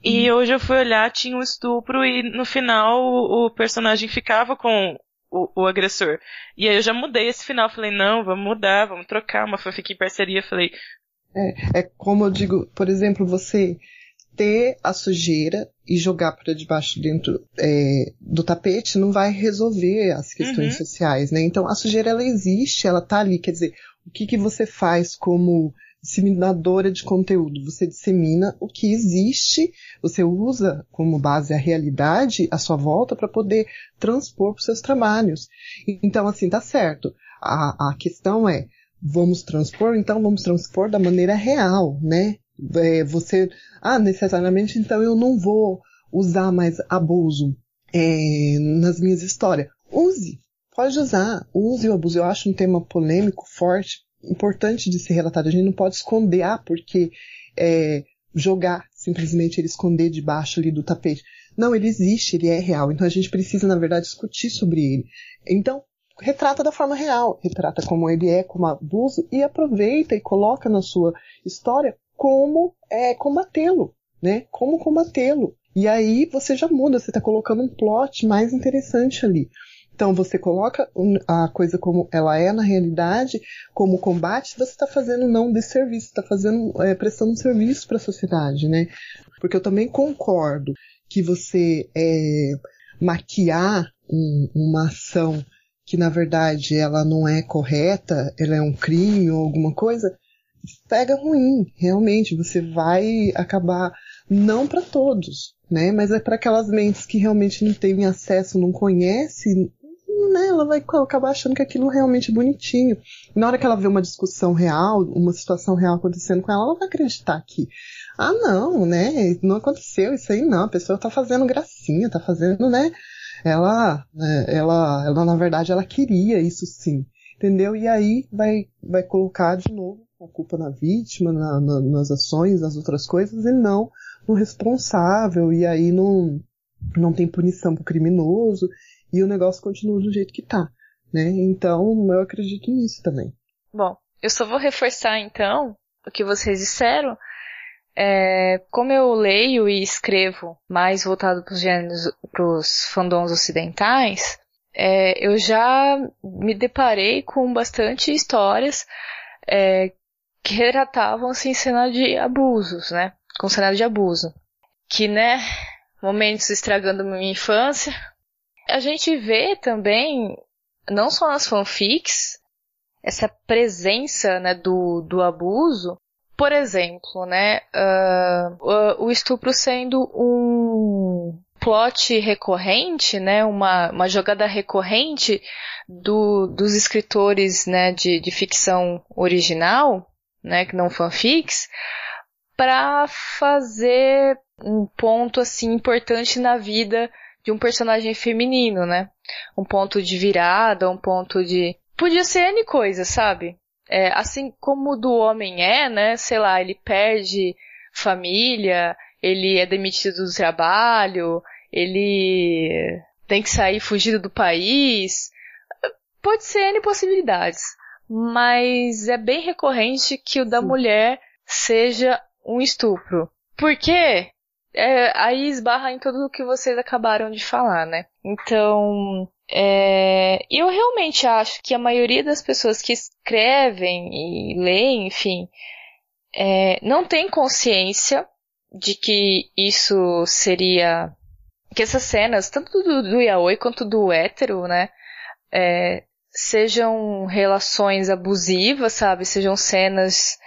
E hoje eu fui olhar, tinha um estupro e no final o, o personagem ficava com o, o, agressor. E aí eu já mudei esse final, falei, não, vamos mudar, vamos trocar uma fanfic em parceria, falei. É, é como eu digo, por exemplo, você ter a sujeira e jogar para debaixo dentro é, do tapete não vai resolver as questões Uhum. sociais, né? Então a sujeira ela existe, ela tá ali, quer dizer, o que que você faz como disseminadora de conteúdo? Você dissemina o que existe, você usa como base a realidade à sua volta para poder transpor para os seus trabalhos. Então assim, tá certo. A, a questão é, vamos transpor, então vamos transpor da maneira real, né? É, você, ah, necessariamente então eu não vou usar mais abuso é, nas minhas histórias. Use, pode usar, use o abuso. Eu acho um tema polêmico, forte, importante de ser relatado. A gente não pode esconder, ah, porque é, jogar, simplesmente ele esconder debaixo ali do tapete. Não, ele existe, ele é real. Então a gente precisa, na verdade, discutir sobre ele. Então, retrata da forma real, retrata como ele é, como abuso, e aproveita e coloca na sua história como é, combatê-lo, né? Como combatê-lo. E aí você já muda, você está colocando um plot mais interessante ali. Então você coloca a coisa como ela é na realidade, como combate, você está fazendo não de serviço, está fazendo, é, prestando um serviço para a sociedade, né? Porque eu também concordo que você é, maquiar um, uma ação que na verdade ela não é correta, ela é um crime ou alguma coisa, pega ruim, realmente, você vai acabar não para todos, né? Mas é para aquelas mentes que realmente não têm acesso, não conhecem, né? Ela vai acabar achando que aquilo realmente é bonitinho. E na hora que ela vê uma discussão real, uma situação real acontecendo com ela, ela vai acreditar que ah, não, né? Não aconteceu isso aí, não. A pessoa tá fazendo gracinha, tá fazendo, né? Ela, ela, ela, na verdade, ela queria isso sim, entendeu? E aí vai, vai colocar de novo a culpa na vítima, na, na, nas ações, nas outras coisas, e não no responsável, e aí não, não tem punição pro criminoso, e o negócio continua do jeito que tá, né? Então, eu acredito nisso também. Bom, eu só vou reforçar então o que vocês disseram. É, como eu leio e escrevo mais voltado para os gêneros, para os fandoms ocidentais, é, eu já me deparei com bastante histórias é, que retratavam assim cena de abusos, né? Com cenário de abuso. Que, né, momentos estragando minha infância. A gente vê também, não só nas fanfics, essa presença, né, do, do abuso. Por exemplo, né, uh, o estupro sendo um plot recorrente, né, uma, uma jogada recorrente do, dos escritores, né, de, de ficção original, né, que não fanfics, para fazer um ponto assim importante na vida de um personagem feminino, né? Um ponto de virada, um ponto de podia ser N coisa, sabe? É, assim como o do homem é, né? Sei lá, ele perde família, ele é demitido do trabalho, ele tem que sair fugido do país. Pode ser N possibilidades. Mas é bem recorrente que o da Sim. mulher seja um estupro. Por quê? É, aí esbarra em tudo o que vocês acabaram de falar, né? Então, é, eu realmente acho que a maioria das pessoas que escrevem e leem, enfim, é, não tem consciência de que isso seria. que essas cenas, tanto do, do yaoi quanto do hétero, né? É, sejam relações abusivas, sabe? Sejam cenas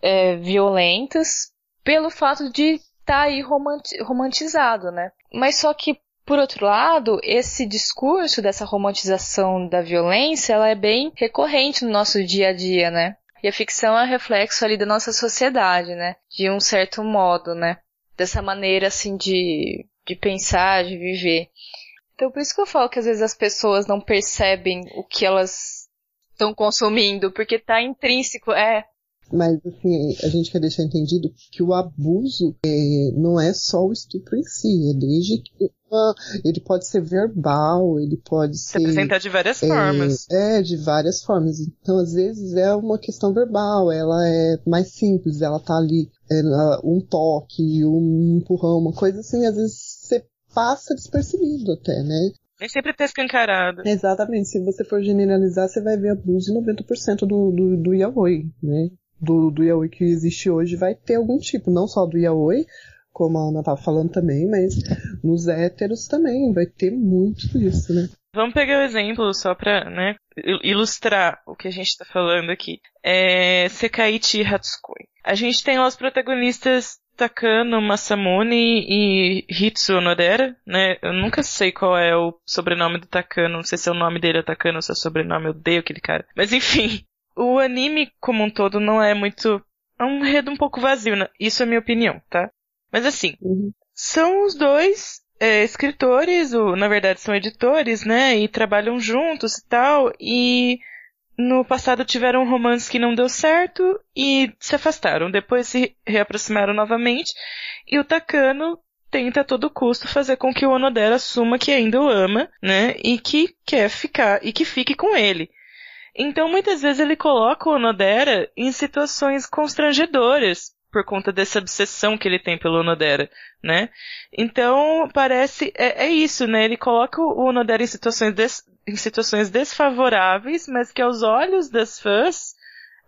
é, violentas, pelo fato de tá aí romantizado, né? Mas só que por outro lado, esse discurso dessa romantização da violência, ela é bem recorrente no nosso dia a dia, né? E a ficção é reflexo ali da nossa sociedade, né? De um certo modo, né? Dessa maneira, assim, de, de pensar, de viver. Então, por isso que eu falo que às vezes as pessoas não percebem o que elas estão consumindo, porque tá intrínseco, é, mas, assim, a gente quer deixar entendido que o abuso é, não é só o estupro em si, é desde que ele pode ser verbal, ele pode ser. Se apresentar de várias é, formas. É, de várias formas. Então, às vezes, é uma questão verbal, ela é mais simples, ela tá ali, é, um toque, um empurrão, uma coisa assim, às vezes você passa despercebido até, né? Nem sempre tá escancarado. Exatamente. Se você for generalizar, você vai ver abuso em 90% do, do, do yaoi, né? Do, do yaoi que existe hoje vai ter algum tipo, não só do yaoi, como a Ana estava falando também, mas nos héteros também vai ter muito disso, né? Vamos pegar o um exemplo só para né, ilustrar o que a gente está falando aqui. É Sekaiichi Hatsukoi. A gente tem lá os protagonistas Takano Masamune e Hitsu Onodera, né? Eu nunca sei qual é o sobrenome do Takano, não sei se é o nome dele é Takano ou se é o sobrenome, eu odeio aquele cara. Mas enfim, o anime como um todo não é muito. É um enredo um pouco vazio, né? Isso é minha opinião, tá? Mas assim, uhum. são os dois é, escritores, ou na verdade são editores, né? E trabalham juntos e tal. E no passado tiveram um romance que não deu certo e se afastaram. Depois se reaproximaram novamente. E o Takano tenta a todo custo fazer com que o Onodera assuma que ainda o ama, né? E que quer ficar, e que fique com ele. Então, muitas vezes ele coloca o Onodera em situações constrangedoras por conta dessa obsessão que ele tem pelo Onodera, né? Então, parece, é, é isso, né? Ele coloca o Onodera em situações, des, em situações desfavoráveis, mas que aos olhos das fãs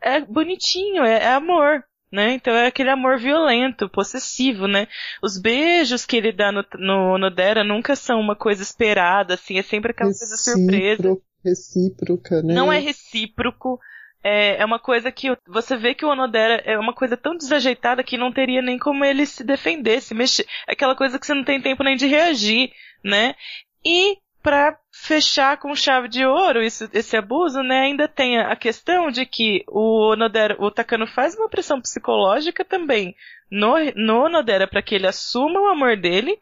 é bonitinho, é, é amor, né? Então é aquele amor violento, possessivo, né? Os beijos que ele dá no, no Onodera nunca são uma coisa esperada, assim, é sempre aquela coisa surpresa recíproca, né? Não é recíproco. É, é uma coisa que você vê que o Onodera é uma coisa tão desajeitada que não teria nem como ele se defender, se mexer. É aquela coisa que você não tem tempo nem de reagir, né? E para fechar com chave de ouro isso, esse abuso, né, ainda tem a questão de que o Onodera, o Takano faz uma pressão psicológica também no, no Onodera para que ele assuma o amor dele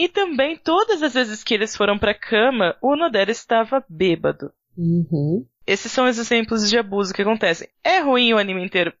e também, todas as vezes que eles foram pra cama, o Onodera estava bêbado. Uhum. Esses são os exemplos de abuso que acontecem. É ruim o anime inteiro?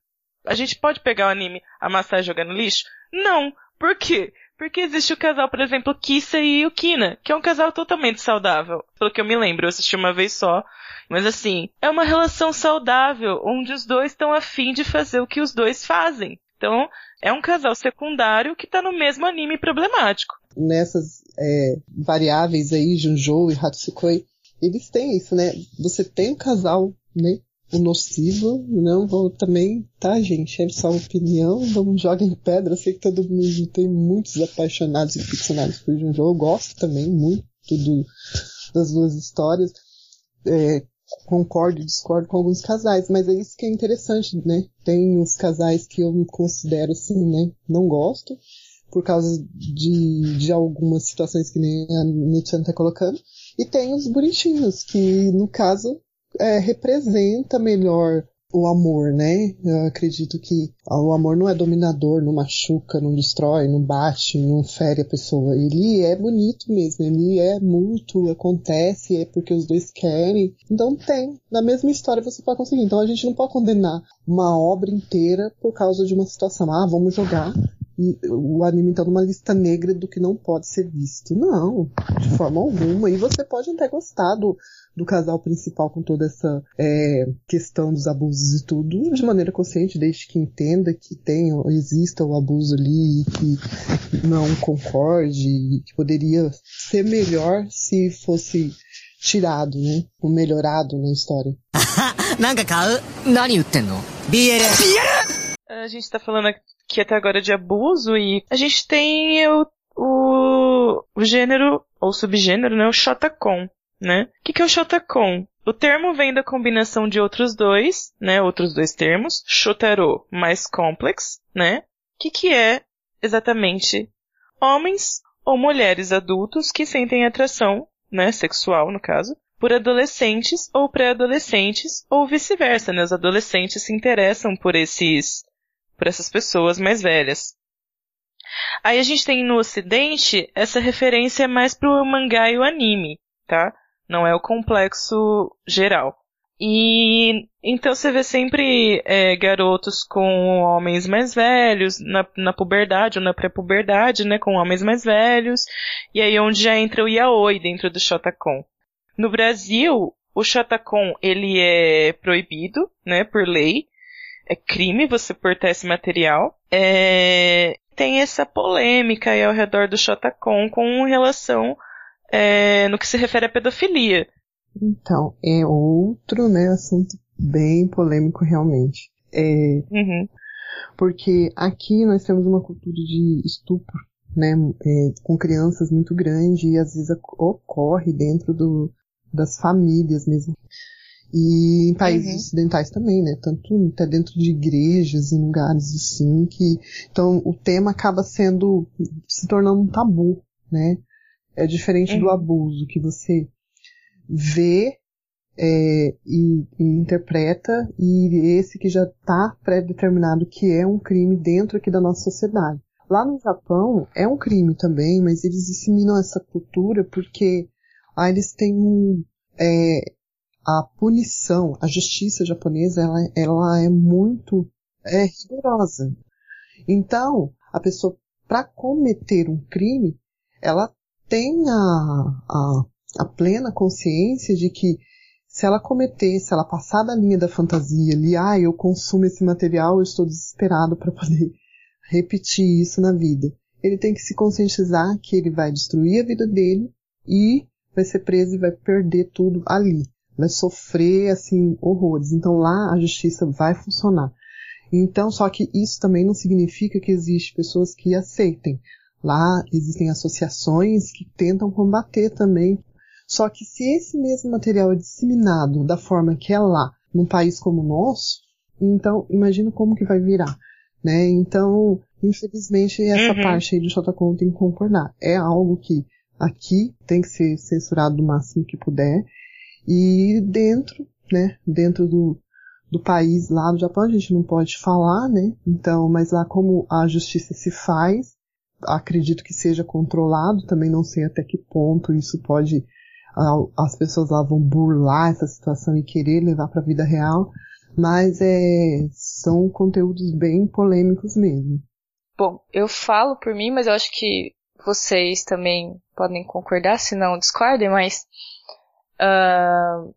A gente pode pegar o anime, amassar e jogar no lixo? Não. Por quê? Porque existe o casal, por exemplo, Kissa e Yukina, que é um casal totalmente saudável. Pelo que eu me lembro, eu assisti uma vez só. Mas assim, é uma relação saudável, onde os dois estão afim de fazer o que os dois fazem. Então, é um casal secundário que tá no mesmo anime problemático. Nessas é, variáveis aí, Junjo e Hatsukoi, eles têm isso, né? Você tem um casal, né? O nocivo, não vou também, tá, gente? É só opinião, não joguem pedra. Eu sei que todo mundo tem muitos apaixonados e ficcionados por Junjo. Eu gosto também muito do, das duas histórias. É, concordo e discordo com alguns casais, mas é isso que é interessante, né? Tem os casais que eu considero assim, né? Não gosto, por causa de, de algumas situações que nem a Nietzsche tá colocando, e tem os bonitinhos, que no caso é, representa melhor o amor, né? Eu acredito que o amor não é dominador, não machuca, não destrói, não bate, não fere a pessoa. Ele é bonito mesmo, ele é mútuo, acontece, é porque os dois querem. Então tem. Na mesma história você pode conseguir. Então a gente não pode condenar uma obra inteira por causa de uma situação. Ah, vamos jogar o anime então numa lista negra do que não pode ser visto. Não, de forma alguma. E você pode até gostar do, do casal principal com toda essa é, questão dos abusos e tudo, de maneira consciente, desde que entenda que tem, exista o abuso ali e que não concorde, e que poderia ser melhor se fosse tirado, né? Ou melhorado na história. A gente tá falando aqui até agora de abuso e a gente tem o, o, o gênero, ou subgênero, né? O Shotacon, né? O que, que é o Shotacon? O termo vem da combinação de outros dois, né? Outros dois termos. Shotaro mais complex, né? O que, que é exatamente homens ou mulheres adultos que sentem atração né, sexual no caso, por adolescentes ou pré-adolescentes ou vice-versa, né? Os adolescentes se interessam por esses por essas pessoas mais velhas. Aí a gente tem no ocidente essa referência mais pro mangá e o anime, tá? Não é o complexo geral. E então você vê sempre é, garotos com homens mais velhos, na, na puberdade ou na pré-puberdade, né, com homens mais velhos, e aí onde já entra o yaoi dentro do Shotacon. No Brasil, o Shotacon, ele é proibido, né, por lei, é crime você portar esse material. É... Tem essa polêmica aí ao redor do Shotacon com relação é, no que se refere à pedofilia. Então, é outro, né, assunto bem polêmico realmente. É, uhum. Porque aqui nós temos uma cultura de estupro, né, é, com crianças muito grande e às vezes ocorre dentro do, das famílias mesmo. E em países uhum. ocidentais também, né? Tanto até dentro de igrejas e lugares assim que. Então o tema acaba sendo. se tornando um tabu, né? É diferente uhum. do abuso, que você vê é, e, e, interpreta, e esse que já está pré-determinado que é um crime dentro aqui da nossa sociedade. Lá no Japão é um crime também, mas eles disseminam essa cultura porque ah, eles têm um, é, a punição, a justiça japonesa, ela, ela é muito é, rigorosa. Então, a pessoa, para cometer um crime, ela tem a, a a plena consciência de que se ela cometer, se ela passar da linha da fantasia ali, ah, eu consumo esse material, eu estou desesperado para poder repetir isso na vida. Ele tem que se conscientizar que ele vai destruir a vida dele e vai ser preso e vai perder tudo ali. Vai sofrer, assim, horrores. Então lá a justiça vai funcionar. Então, só que isso também não significa que existe pessoas que aceitem. Lá existem associações que tentam combater também só que se esse mesmo material é disseminado da forma que é lá, num país como o nosso, então imagina como que vai virar. Né? Então, infelizmente, essa uhum. parte aí do Shotacon tem que concordar. É algo que aqui tem que ser censurado do máximo que puder. E dentro, né, dentro do, do país lá do Japão, a gente não pode falar, né? Então, mas lá como a justiça se faz, acredito que seja controlado, também não sei até que ponto isso pode as pessoas lá vão burlar essa situação e querer levar para a vida real, mas é, são conteúdos bem polêmicos mesmo. Bom, eu falo por mim, mas eu acho que vocês também podem concordar, se não discordem, mas uh,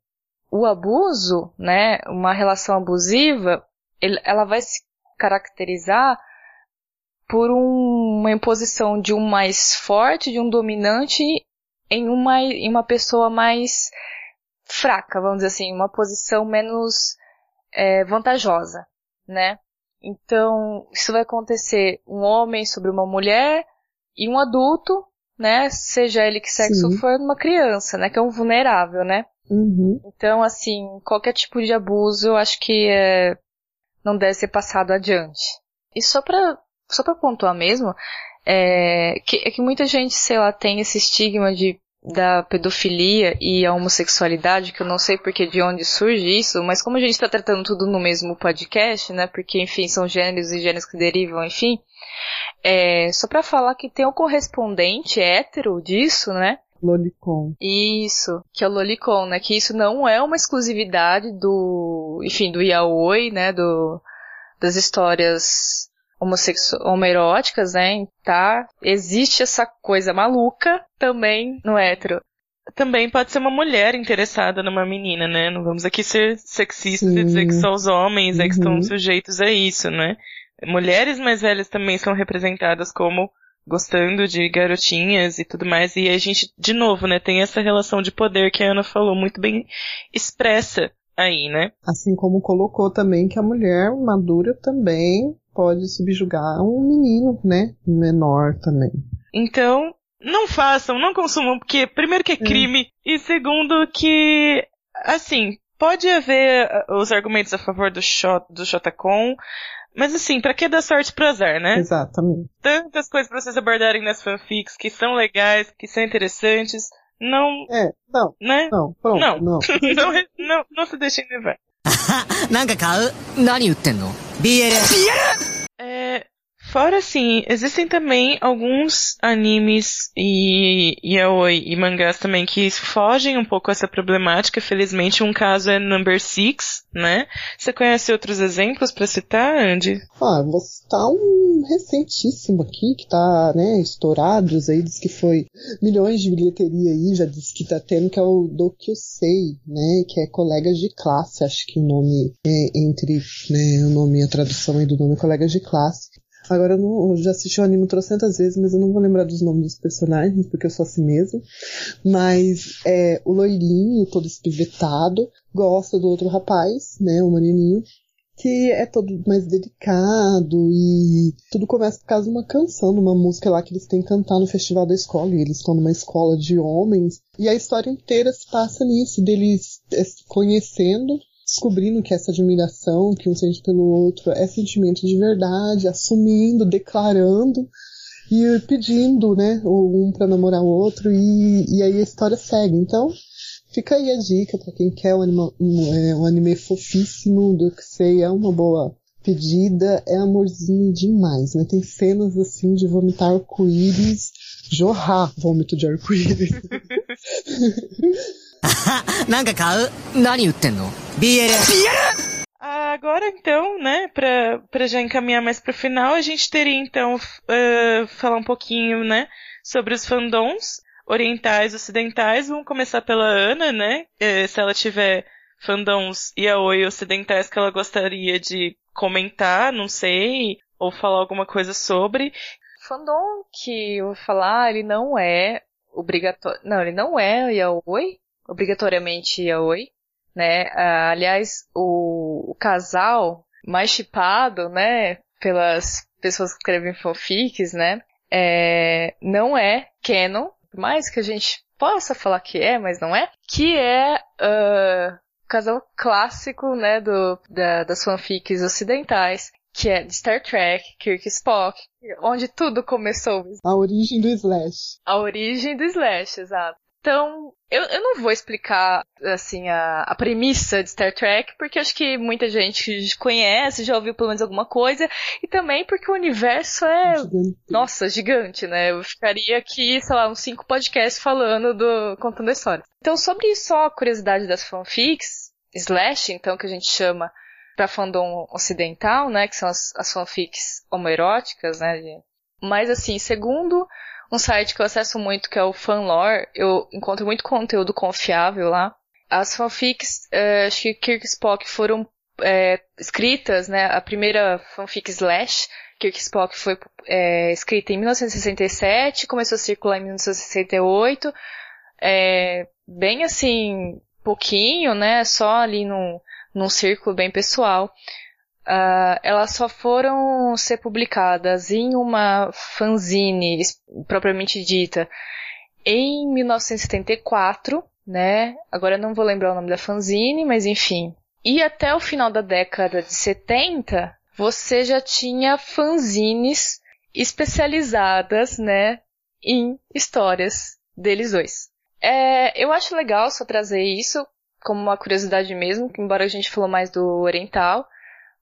o abuso, né, uma relação abusiva, ele, ela vai se caracterizar por um, uma imposição de um mais forte, de um dominante em uma, em uma pessoa mais fraca, vamos dizer assim, uma posição menos é, vantajosa, né? Então, isso vai acontecer um homem sobre uma mulher e um adulto, né? Seja ele que sexo Sim. for, uma criança, né? Que é um vulnerável, né? Uhum. Então, assim, qualquer tipo de abuso, eu acho que é, não deve ser passado adiante. E só pra, só pra pontuar mesmo, é que, é que muita gente, sei lá, tem esse estigma de da pedofilia e a homossexualidade, que eu não sei porque de onde surge isso, mas como a gente está tratando tudo no mesmo podcast, né? Porque, enfim, são gêneros e gêneros que derivam, enfim. É, só para falar que tem um correspondente hétero disso, né? Lolicon. Isso, que é o Lolicon, né? Que isso não é uma exclusividade do, enfim, do yaoi, né? Do, das histórias homoeróticas, né? Tá, existe essa coisa maluca também no hétero. Também pode ser uma mulher interessada numa menina, né? Não vamos aqui ser sexistas Sim. e dizer que só os homens uhum. é que estão uhum. sujeitos a isso, né? Mulheres mais velhas também são representadas como gostando de garotinhas e tudo mais. E a gente, de novo, né, tem essa relação de poder que a Ana falou muito bem expressa aí, né? Assim como colocou também que a mulher madura também pode subjugar um menino, né, menor também. Então, não façam, não consumam, porque primeiro que é, é. crime é. e segundo que, assim, pode haver uh, os argumentos a favor do shot, do Shotacon, mas assim, para que dar sorte pro azar, né? Exatamente. Tantas coisas pra vocês abordarem nas fanfics que são legais, que são interessantes. Não. É, não. Né? Não, pronto, não. Não, não, não, não se deixem levar. なんか買う何売ってんの ?BL! BL! É, Fora assim, existem também alguns animes e yaoi e mangás também que fogem um pouco essa problemática. Felizmente, um caso é Number Six, né? Você conhece outros exemplos para citar, Andy? Ah, vou citar um recentíssimo aqui que tá, né, estourado, aí diz que foi milhões de bilheteria aí, já disse que tá tendo, que é o Dokyusei, né, que é colegas de classe, acho que o nome é entre, né, o nome a tradução aí do nome é colegas de classe. Agora eu, não, eu já assisti o anime trocentas vezes, mas eu não vou lembrar dos nomes dos personagens, porque eu sou assim mesmo. Mas é, o loirinho, todo espivetado, gosta do outro rapaz, né, o menininho, que é todo mais delicado e tudo começa por causa de uma canção, de uma música lá que eles têm que cantar no festival da escola, e eles estão numa escola de homens, e a história inteira se passa nisso, deles é, conhecendo descobrindo que essa admiração que um sente pelo outro é sentimento de verdade, assumindo, declarando e pedindo, né, um para namorar o outro e, e aí a história segue. Então, fica aí a dica para quem quer um, anima, um, é, um anime fofíssimo do que sei, é uma boa pedida, é amorzinho demais, né? Tem cenas assim de vomitar arco-íris, jorrar vômito de arco-íris. なんか買う何売ってんの ?BL! BL! Agora então, né, pra, pra já encaminhar mais pro final, a gente teria então uh, falar um pouquinho, né, sobre os fandoms orientais e ocidentais. Vamos começar pela Ana, né, uh, se ela tiver fandoms yaoi ocidentais que ela gostaria de comentar, não sei, ou falar alguma coisa sobre. Fandom que eu vou falar, ele não é obrigatório, não, ele não é yaoi, obrigatoriamente yaoi, né? Ah, aliás, o, o casal mais chipado, né, pelas pessoas que escrevem fanfics, né, é, não é canon, por mais que a gente possa falar que é, mas não é, que é uh, o casal clássico, né, do, da, das fanfics ocidentais, que é de Star Trek, Kirk Spock, onde tudo começou. A origem do Slash. A origem do Slash, exato. Então, eu, eu não vou explicar, assim, a, a premissa de Star Trek, porque acho que muita gente conhece, já ouviu pelo menos alguma coisa, e também porque o universo é, gigante. nossa, gigante, né? Eu ficaria aqui, sei lá, uns cinco podcasts falando do, contando a história. Então, sobre só a curiosidade das fanfics, slash, então, que a gente chama para fandom ocidental, né, que são as, as fanfics homoeróticas, né, mas assim, segundo um site que eu acesso muito, que é o Fanlore, eu encontro muito conteúdo confiável lá. As fanfics, é, acho que Kirk Spock foram é, escritas, né? A primeira fanfic Slash, Kirk Spock foi é, escrita em 1967, começou a circular em 1968, é, bem assim, pouquinho, né? Só ali num, num círculo bem pessoal. Uh, elas só foram ser publicadas em uma fanzine propriamente dita em 1974, né? Agora eu não vou lembrar o nome da fanzine, mas enfim. E até o final da década de 70, você já tinha fanzines especializadas, né, em histórias deles dois. É, eu acho legal só trazer isso como uma curiosidade mesmo, embora a gente falou mais do oriental,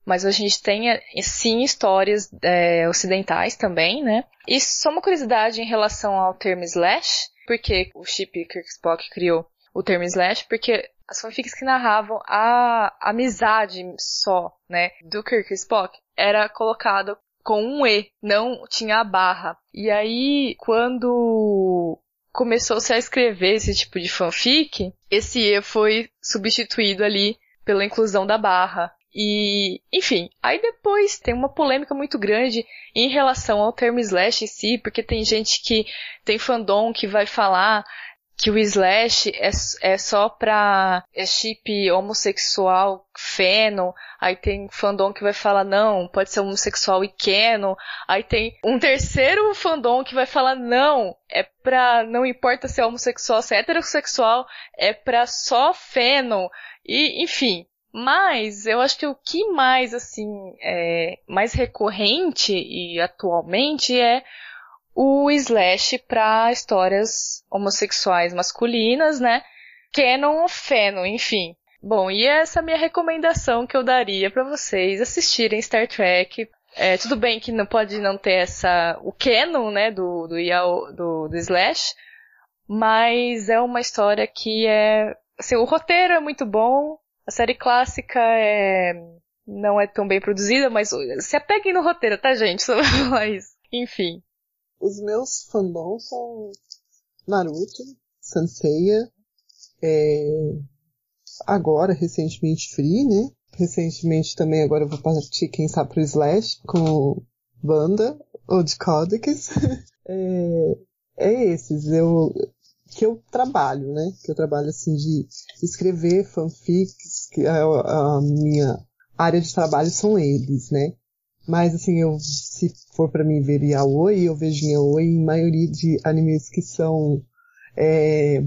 mas a gente tem, sim, histórias é, ocidentais também, né? E só uma curiosidade em relação ao termo slash, porque o Chip Kirk Spock criou o termo slash, porque as fanfics que narravam a amizade só, né, do Kirk Spock, era colocado com um E, não tinha a barra. E aí, quando começou-se a escrever esse tipo de fanfic, esse E foi substituído ali pela inclusão da barra. E, enfim, aí depois tem uma polêmica muito grande em relação ao termo slash em si, porque tem gente que tem fandom que vai falar que o slash é, é só pra é chip homossexual feno, aí tem fandom que vai falar não, pode ser homossexual e keno, aí tem um terceiro fandom que vai falar não, é pra, não importa se é homossexual, se é heterossexual, é pra só feno, e enfim, mas eu acho que o que mais assim é mais recorrente e atualmente é o slash para histórias homossexuais masculinas, né? Canon ou Feno, enfim. Bom, e essa é a minha recomendação que eu daria para vocês assistirem Star Trek. É, tudo bem que não pode não ter essa o canon, né, do do, do, do Slash, mas é uma história que é assim, o roteiro é muito bom, a série clássica é não é tão bem produzida, mas se apeguem no roteiro, tá, gente? Só falar isso. Enfim. Os meus fandoms são Naruto, Sanseiya, é... agora, recentemente, Free, né? Recentemente também, agora eu vou partir, quem sabe, pro Slash, com Banda, ou de Codex. é... é esses. Eu, que eu trabalho, né? Que eu trabalho assim de escrever fanfics, que a, a minha área de trabalho são eles, né? Mas assim, eu se for para mim ver yaoi, eu vejo yaoi em maioria de animes que são é,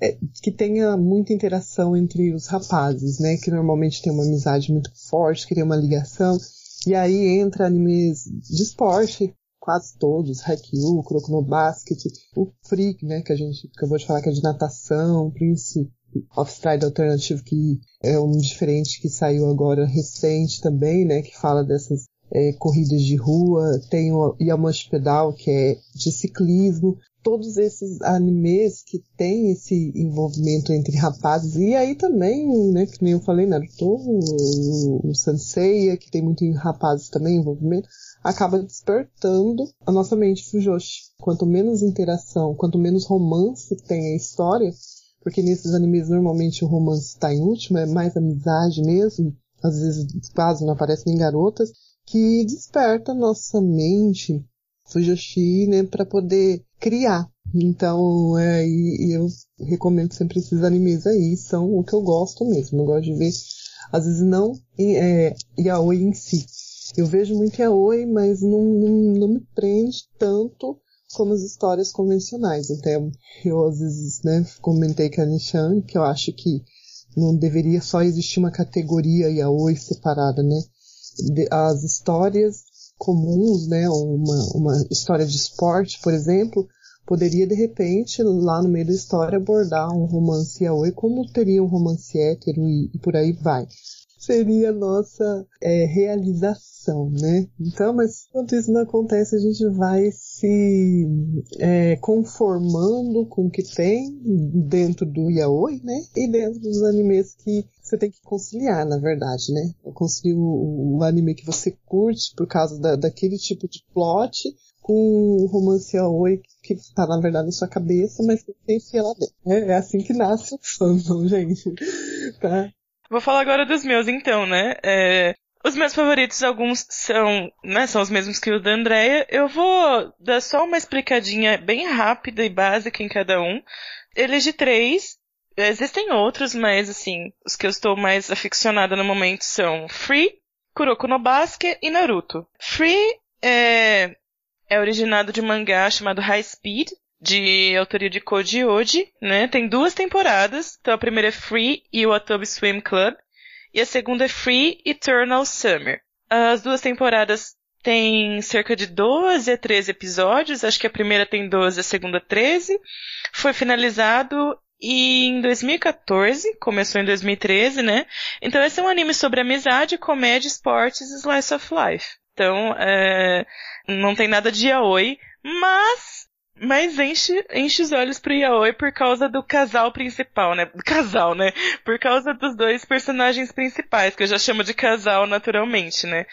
é, que tenha muita interação entre os rapazes, né? Que normalmente tem uma amizade muito forte, que tem uma ligação. E aí entra animes de esporte, quase todos, Haikyuu, Kuroko no Basket, o Freak, né, que a gente acabou de falar que é de natação, Prince of Stride Alternative, que é um diferente que saiu agora recente também, né, que fala dessas é, corridas de rua, tem o Yamash Pedal, que é de ciclismo, todos esses animes que tem esse envolvimento entre rapazes, e aí também, né, que nem eu falei, Naruto, o, o Sanseiya, que tem muito em rapazes também envolvimento, acaba despertando a nossa mente Fujoshi. Quanto menos interação, quanto menos romance tem a história, porque nesses animes normalmente o romance está em último, é mais amizade mesmo, às vezes quase não aparecem nem garotas, que desperta nossa mente Fujoshi, né, para poder criar. Então, é, e, eu recomendo sempre esses animes aí, são o que eu gosto mesmo. Eu gosto de ver, às vezes não é, yaoi em si, eu vejo muito yaoi, mas não, não, não me prende tanto como as histórias convencionais. Até eu às vezes, né, comentei com a Nishan que eu acho que não deveria só existir uma categoria yaoi separada, né? As histórias comuns, né, uma, uma história de esporte, por exemplo, poderia de repente lá no meio da história abordar um romance yaoi como teria um romance hétero e, e por aí vai. Seria nossa é, realização né? Então, mas enquanto isso não acontece, a gente vai se é, conformando com o que tem dentro do yaoi, né? E dentro dos animes que você tem que conciliar, na verdade, né? Conciliar o, o anime que você curte por causa da, daquele tipo de plot com o romance yaoi que está na verdade na sua cabeça, mas que tem que lá dentro. É, é assim que nasce o fandom, gente. Tá? Vou falar agora dos meus, então, né? É, os meus favoritos, alguns são, né, são os mesmos que o da Andrea. Eu vou dar só uma explicadinha bem rápida e básica em cada um. Elegi três. Existem outros, mas assim, os que eu estou mais aficionada no momento são Free, Kuroko no Basket e Naruto. Free é, é originado de um mangá chamado High Speed, de autoria de Koji Oji, né? Tem duas temporadas. Então a primeira é Free e o Atobi Swim Club e a segunda é Free Eternal Summer. As duas temporadas têm cerca de 12 a 13 episódios, acho que a primeira tem 12, a segunda 13. Foi finalizado em 2014, começou em 2013, né? Então esse é um anime sobre amizade, comédia, esportes e slice of life. Então, é, não tem nada de yaoi, mas Mas enche, enche os olhos pro Yaoi por causa do casal principal, né? Casal, né? Por causa dos dois personagens principais, que eu já chamo de casal naturalmente, né?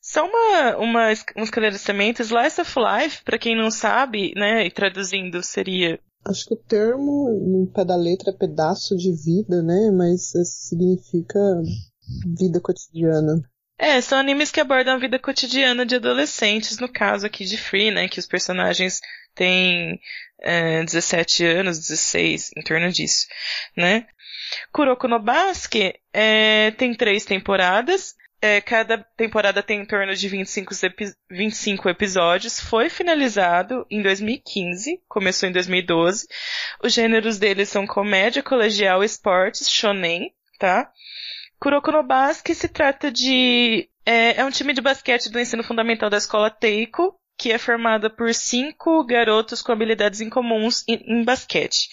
Só uma, uma, um esclarecimento, Slice of Life, para quem não sabe, né, e traduzindo seria Acho que o termo no pé da letra é pedaço de vida, né? Mas significa vida cotidiana. É, são animes que abordam a vida cotidiana de adolescentes, no caso aqui de Free, né? Que os personagens têm é, 17 anos, 16, em torno disso, né? Kuroko no Basque é, tem três temporadas. É, cada temporada tem em torno de 25, epi 25 episódios. Foi finalizado em 2015, começou em 2012. Os gêneros deles são comédia, colegial, esportes, shonen, tá? Kuroko no Basque se trata de... É, é um time de basquete do ensino fundamental da escola Teiko, que é formada por cinco garotos com habilidades incomuns em, em basquete.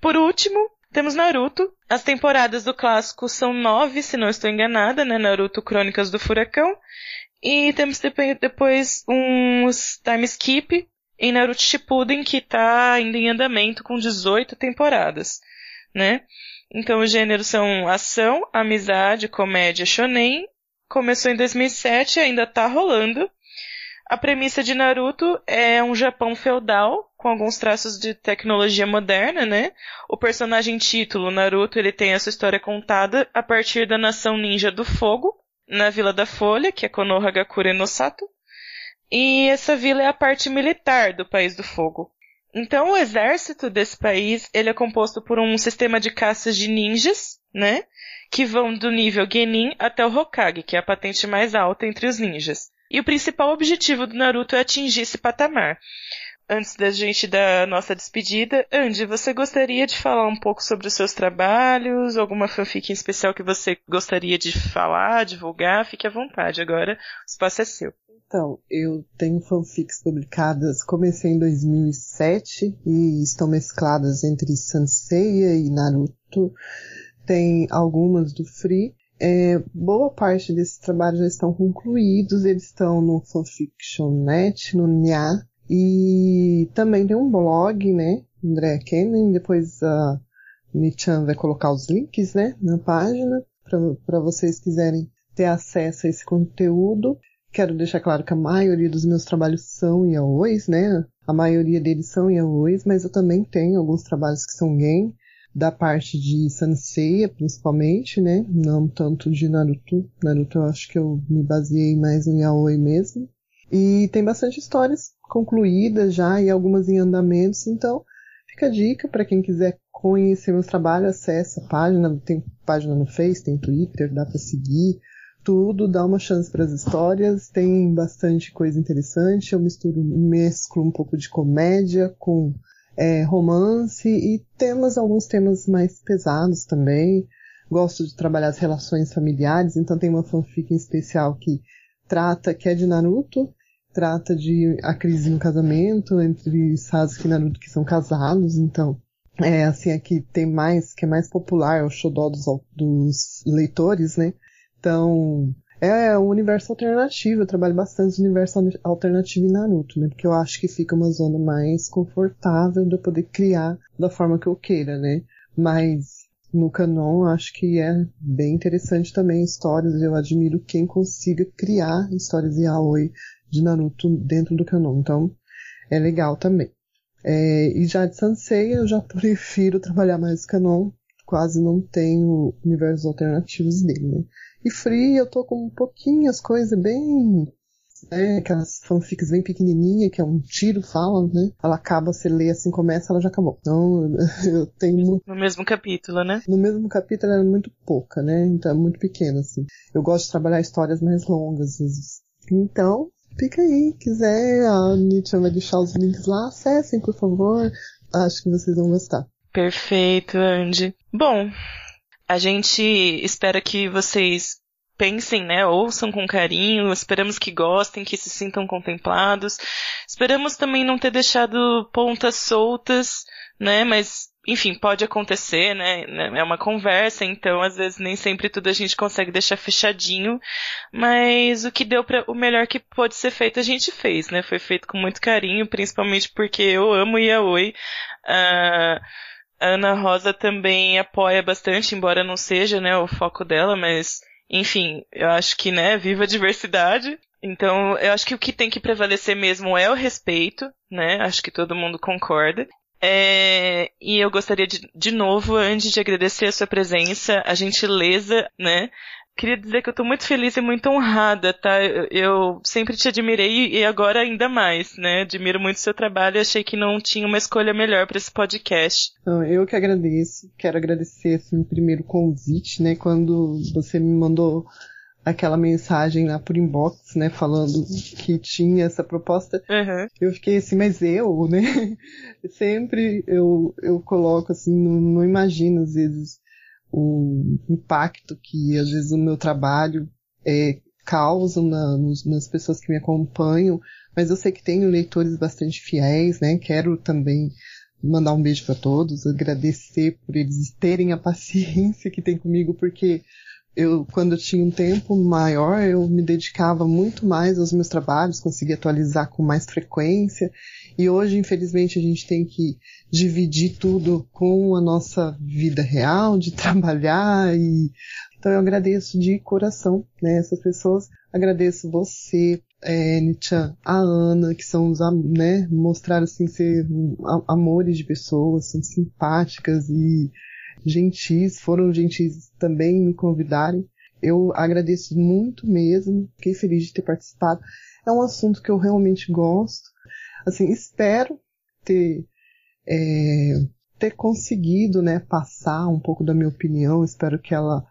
Por último, temos Naruto. As temporadas do clássico são nove, se não estou enganada, né? Naruto Crônicas do Furacão. E temos depois uns time skip em Naruto Shippuden, que está ainda em andamento com 18 temporadas, né? Então os gêneros são ação, amizade, comédia, shonen. Começou em 2007 e ainda está rolando. A premissa de Naruto é um Japão feudal, com alguns traços de tecnologia moderna, né? O personagem título, Naruto, ele tem essa história contada a partir da nação ninja do fogo, na Vila da Folha, que é Konohagakure no Sato. E essa vila é a parte militar do País do Fogo. Então, o exército desse país, ele é composto por um sistema de caças de ninjas, né? Que vão do nível Genin até o Hokage, que é a patente mais alta entre os ninjas. E o principal objetivo do Naruto é atingir esse patamar. Antes da gente dar nossa despedida, Andy, você gostaria de falar um pouco sobre os seus trabalhos? Alguma fanfic em especial que você gostaria de falar, divulgar? Fique à vontade, agora o espaço é seu. Então, eu tenho fanfics publicadas, comecei em 2007 e estão mescladas entre Sanseiya e Naruto. Tem algumas do Free é, boa parte desses trabalhos já estão concluídos, eles estão no Fanfiction.net, no NIA, e também tem um blog, né, André Kennen, depois a Nichan vai colocar os links, né, na página, para vocês quiserem ter acesso a esse conteúdo. Quero deixar claro que a maioria dos meus trabalhos são yaois, né, a maioria deles são yaois, mas eu também tenho alguns trabalhos que são game, da parte de Sanseiya, principalmente, né? Não tanto de Naruto. Naruto eu acho que eu me baseei mais no Yaoi mesmo. E tem bastante histórias concluídas já e algumas em andamentos, então fica a dica para quem quiser conhecer meus trabalhos, acesse a página, tem página no Face, tem Twitter, dá para seguir, tudo, dá uma chance para as histórias, tem bastante coisa interessante, eu misturo, mesclo um pouco de comédia com é, romance e temas, alguns temas mais pesados também. Gosto de trabalhar as relações familiares, então tem uma fanfic em especial que trata, que é de Naruto, trata de a crise no casamento entre Sasuke e Naruto que são casados, então é assim aqui tem mais, que é mais popular, é o xodó dos, dos leitores, né? Então, é um universo alternativo, eu trabalho bastante no universo alternativo em Naruto, né? Porque eu acho que fica uma zona mais confortável de eu poder criar da forma que eu queira, né? Mas no canon acho que é bem interessante também histórias, eu admiro quem consiga criar histórias de Aoi de Naruto dentro do canon, então é legal também. É, e já de Sansei eu já prefiro trabalhar mais canon, quase não tenho universos alternativos dele, né? E Free eu tô com um pouquinho as coisas bem né, aquelas fanfics bem pequenininha, que é um tiro, fala, né? Ela acaba, você lê assim, começa, ela já acabou. Então, eu tenho... No mesmo capítulo, né? No mesmo capítulo ela é muito pouca, né? Então, é muito pequena, assim. Eu gosto de trabalhar histórias mais longas. Então, fica aí. Quiser, a Nietzsche vai deixar os links lá. Acessem, por favor. Acho que vocês vão gostar. Perfeito, Andy. Bom, a gente espera que vocês pensem, né, ouçam com carinho, esperamos que gostem, que se sintam contemplados. Esperamos também não ter deixado pontas soltas, né, mas enfim, pode acontecer, né? né? É uma conversa, então às vezes nem sempre tudo a gente consegue deixar fechadinho, mas o que deu para o melhor que pode ser feito a gente fez, né? Foi feito com muito carinho, principalmente porque eu amo Yaoi. Uh, a Ana Rosa também apoia bastante, embora não seja, né, o foco dela, mas enfim, eu acho que, né, viva a diversidade. Então, eu acho que o que tem que prevalecer mesmo é o respeito, né? Acho que todo mundo concorda. É, e eu gostaria de, de novo, antes de agradecer a sua presença, a gentileza, né? Queria dizer que eu estou muito feliz e muito honrada, tá? Eu, eu, sempre te admirei e agora ainda mais, né? Admiro muito o seu trabalho e achei que não tinha uma escolha melhor para esse podcast. Não, eu que agradeço. Quero agradecer, assim, primeiro o convite, né? Quando você me mandou aquela mensagem lá por inbox, né, falando que tinha essa proposta, uhum. eu fiquei assim, mas eu, né, sempre eu, eu coloco assim, não, não imagino às vezes o impacto que às vezes o meu trabalho é, causa na, nos, nas pessoas que me acompanham, mas eu sei que tenho leitores bastante fiéis, né, quero também mandar um beijo para todos, agradecer por eles terem a paciência que tem comigo, porque eu, quando eu tinha um tempo maior, eu me dedicava muito mais aos meus trabalhos, conseguia atualizar com mais frequência. E hoje, infelizmente, a gente tem que dividir tudo com a nossa vida real, de trabalhar e então eu agradeço de coração, né, essas pessoas. Agradeço você, é, Nichan, a Ana, que são os, né, mostraram assim ser amores de pessoas, são simpáticas e gentis, foram gentis também me convidarem. Eu agradeço muito mesmo, fiquei feliz de ter participado. É um assunto que eu realmente gosto. Assim, espero ter, é, ter conseguido, né, passar um pouco da minha opinião. Espero que ela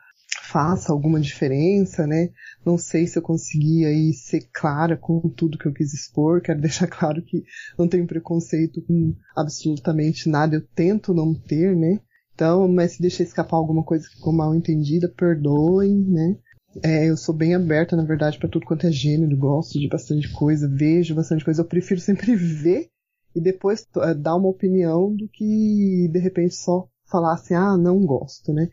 faça alguma diferença, né? Não sei se eu consegui aí ser clara com tudo que eu quis expor. Quero deixar claro que não tenho preconceito com absolutamente nada. Eu tento não ter, né? Então, mas se deixei escapar alguma coisa que ficou mal entendida, perdoem, né? É, eu sou bem aberta, na verdade, para tudo quanto é gênero, gosto de bastante coisa, vejo bastante coisa. Eu prefiro sempre ver e depois é, dar uma opinião do que, de repente, só falar assim, ah, não gosto, né?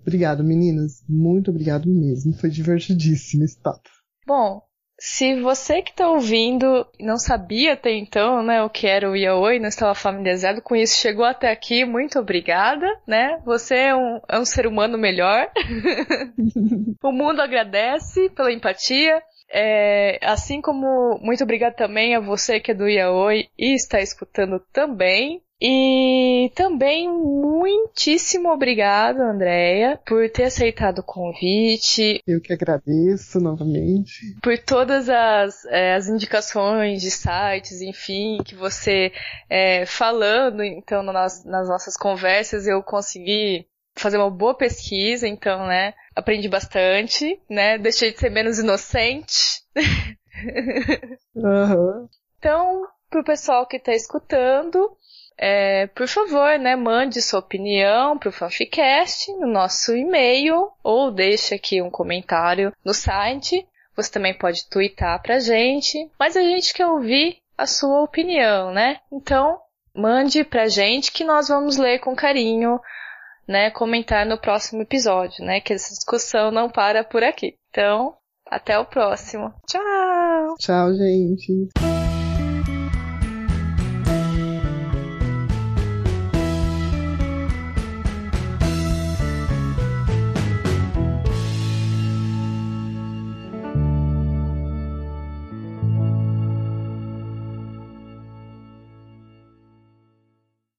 Obrigado, meninas. Muito obrigado mesmo. Foi divertidíssimo esse papo. Bom, se você que está ouvindo não sabia até então, né, o que era o Yaoi, não estava familiarizado com isso, chegou até aqui, muito obrigada, né? Você é um, é um ser humano melhor. o mundo agradece pela empatia. É, assim como muito obrigada também a você que é do Yaoi e está escutando também. E também muitíssimo obrigado, Andréia, por ter aceitado o convite. Eu que agradeço novamente. Por todas as, é, as indicações de sites, enfim, que você é, falando, então, nas, nas nossas conversas, eu consegui fazer uma boa pesquisa, então, né, aprendi bastante, né, deixei de ser menos inocente. uhum. Então, pro pessoal que está escutando, é, por favor, né, mande sua opinião para o Fanficast no nosso e-mail ou deixe aqui um comentário no site. Você também pode twittar pra gente, mas a gente quer ouvir a sua opinião, né? Então, mande pra gente que nós vamos ler com carinho, né, comentar no próximo episódio, né, que essa discussão não para por aqui. Então, até o próximo. Tchau! Tchau, gente!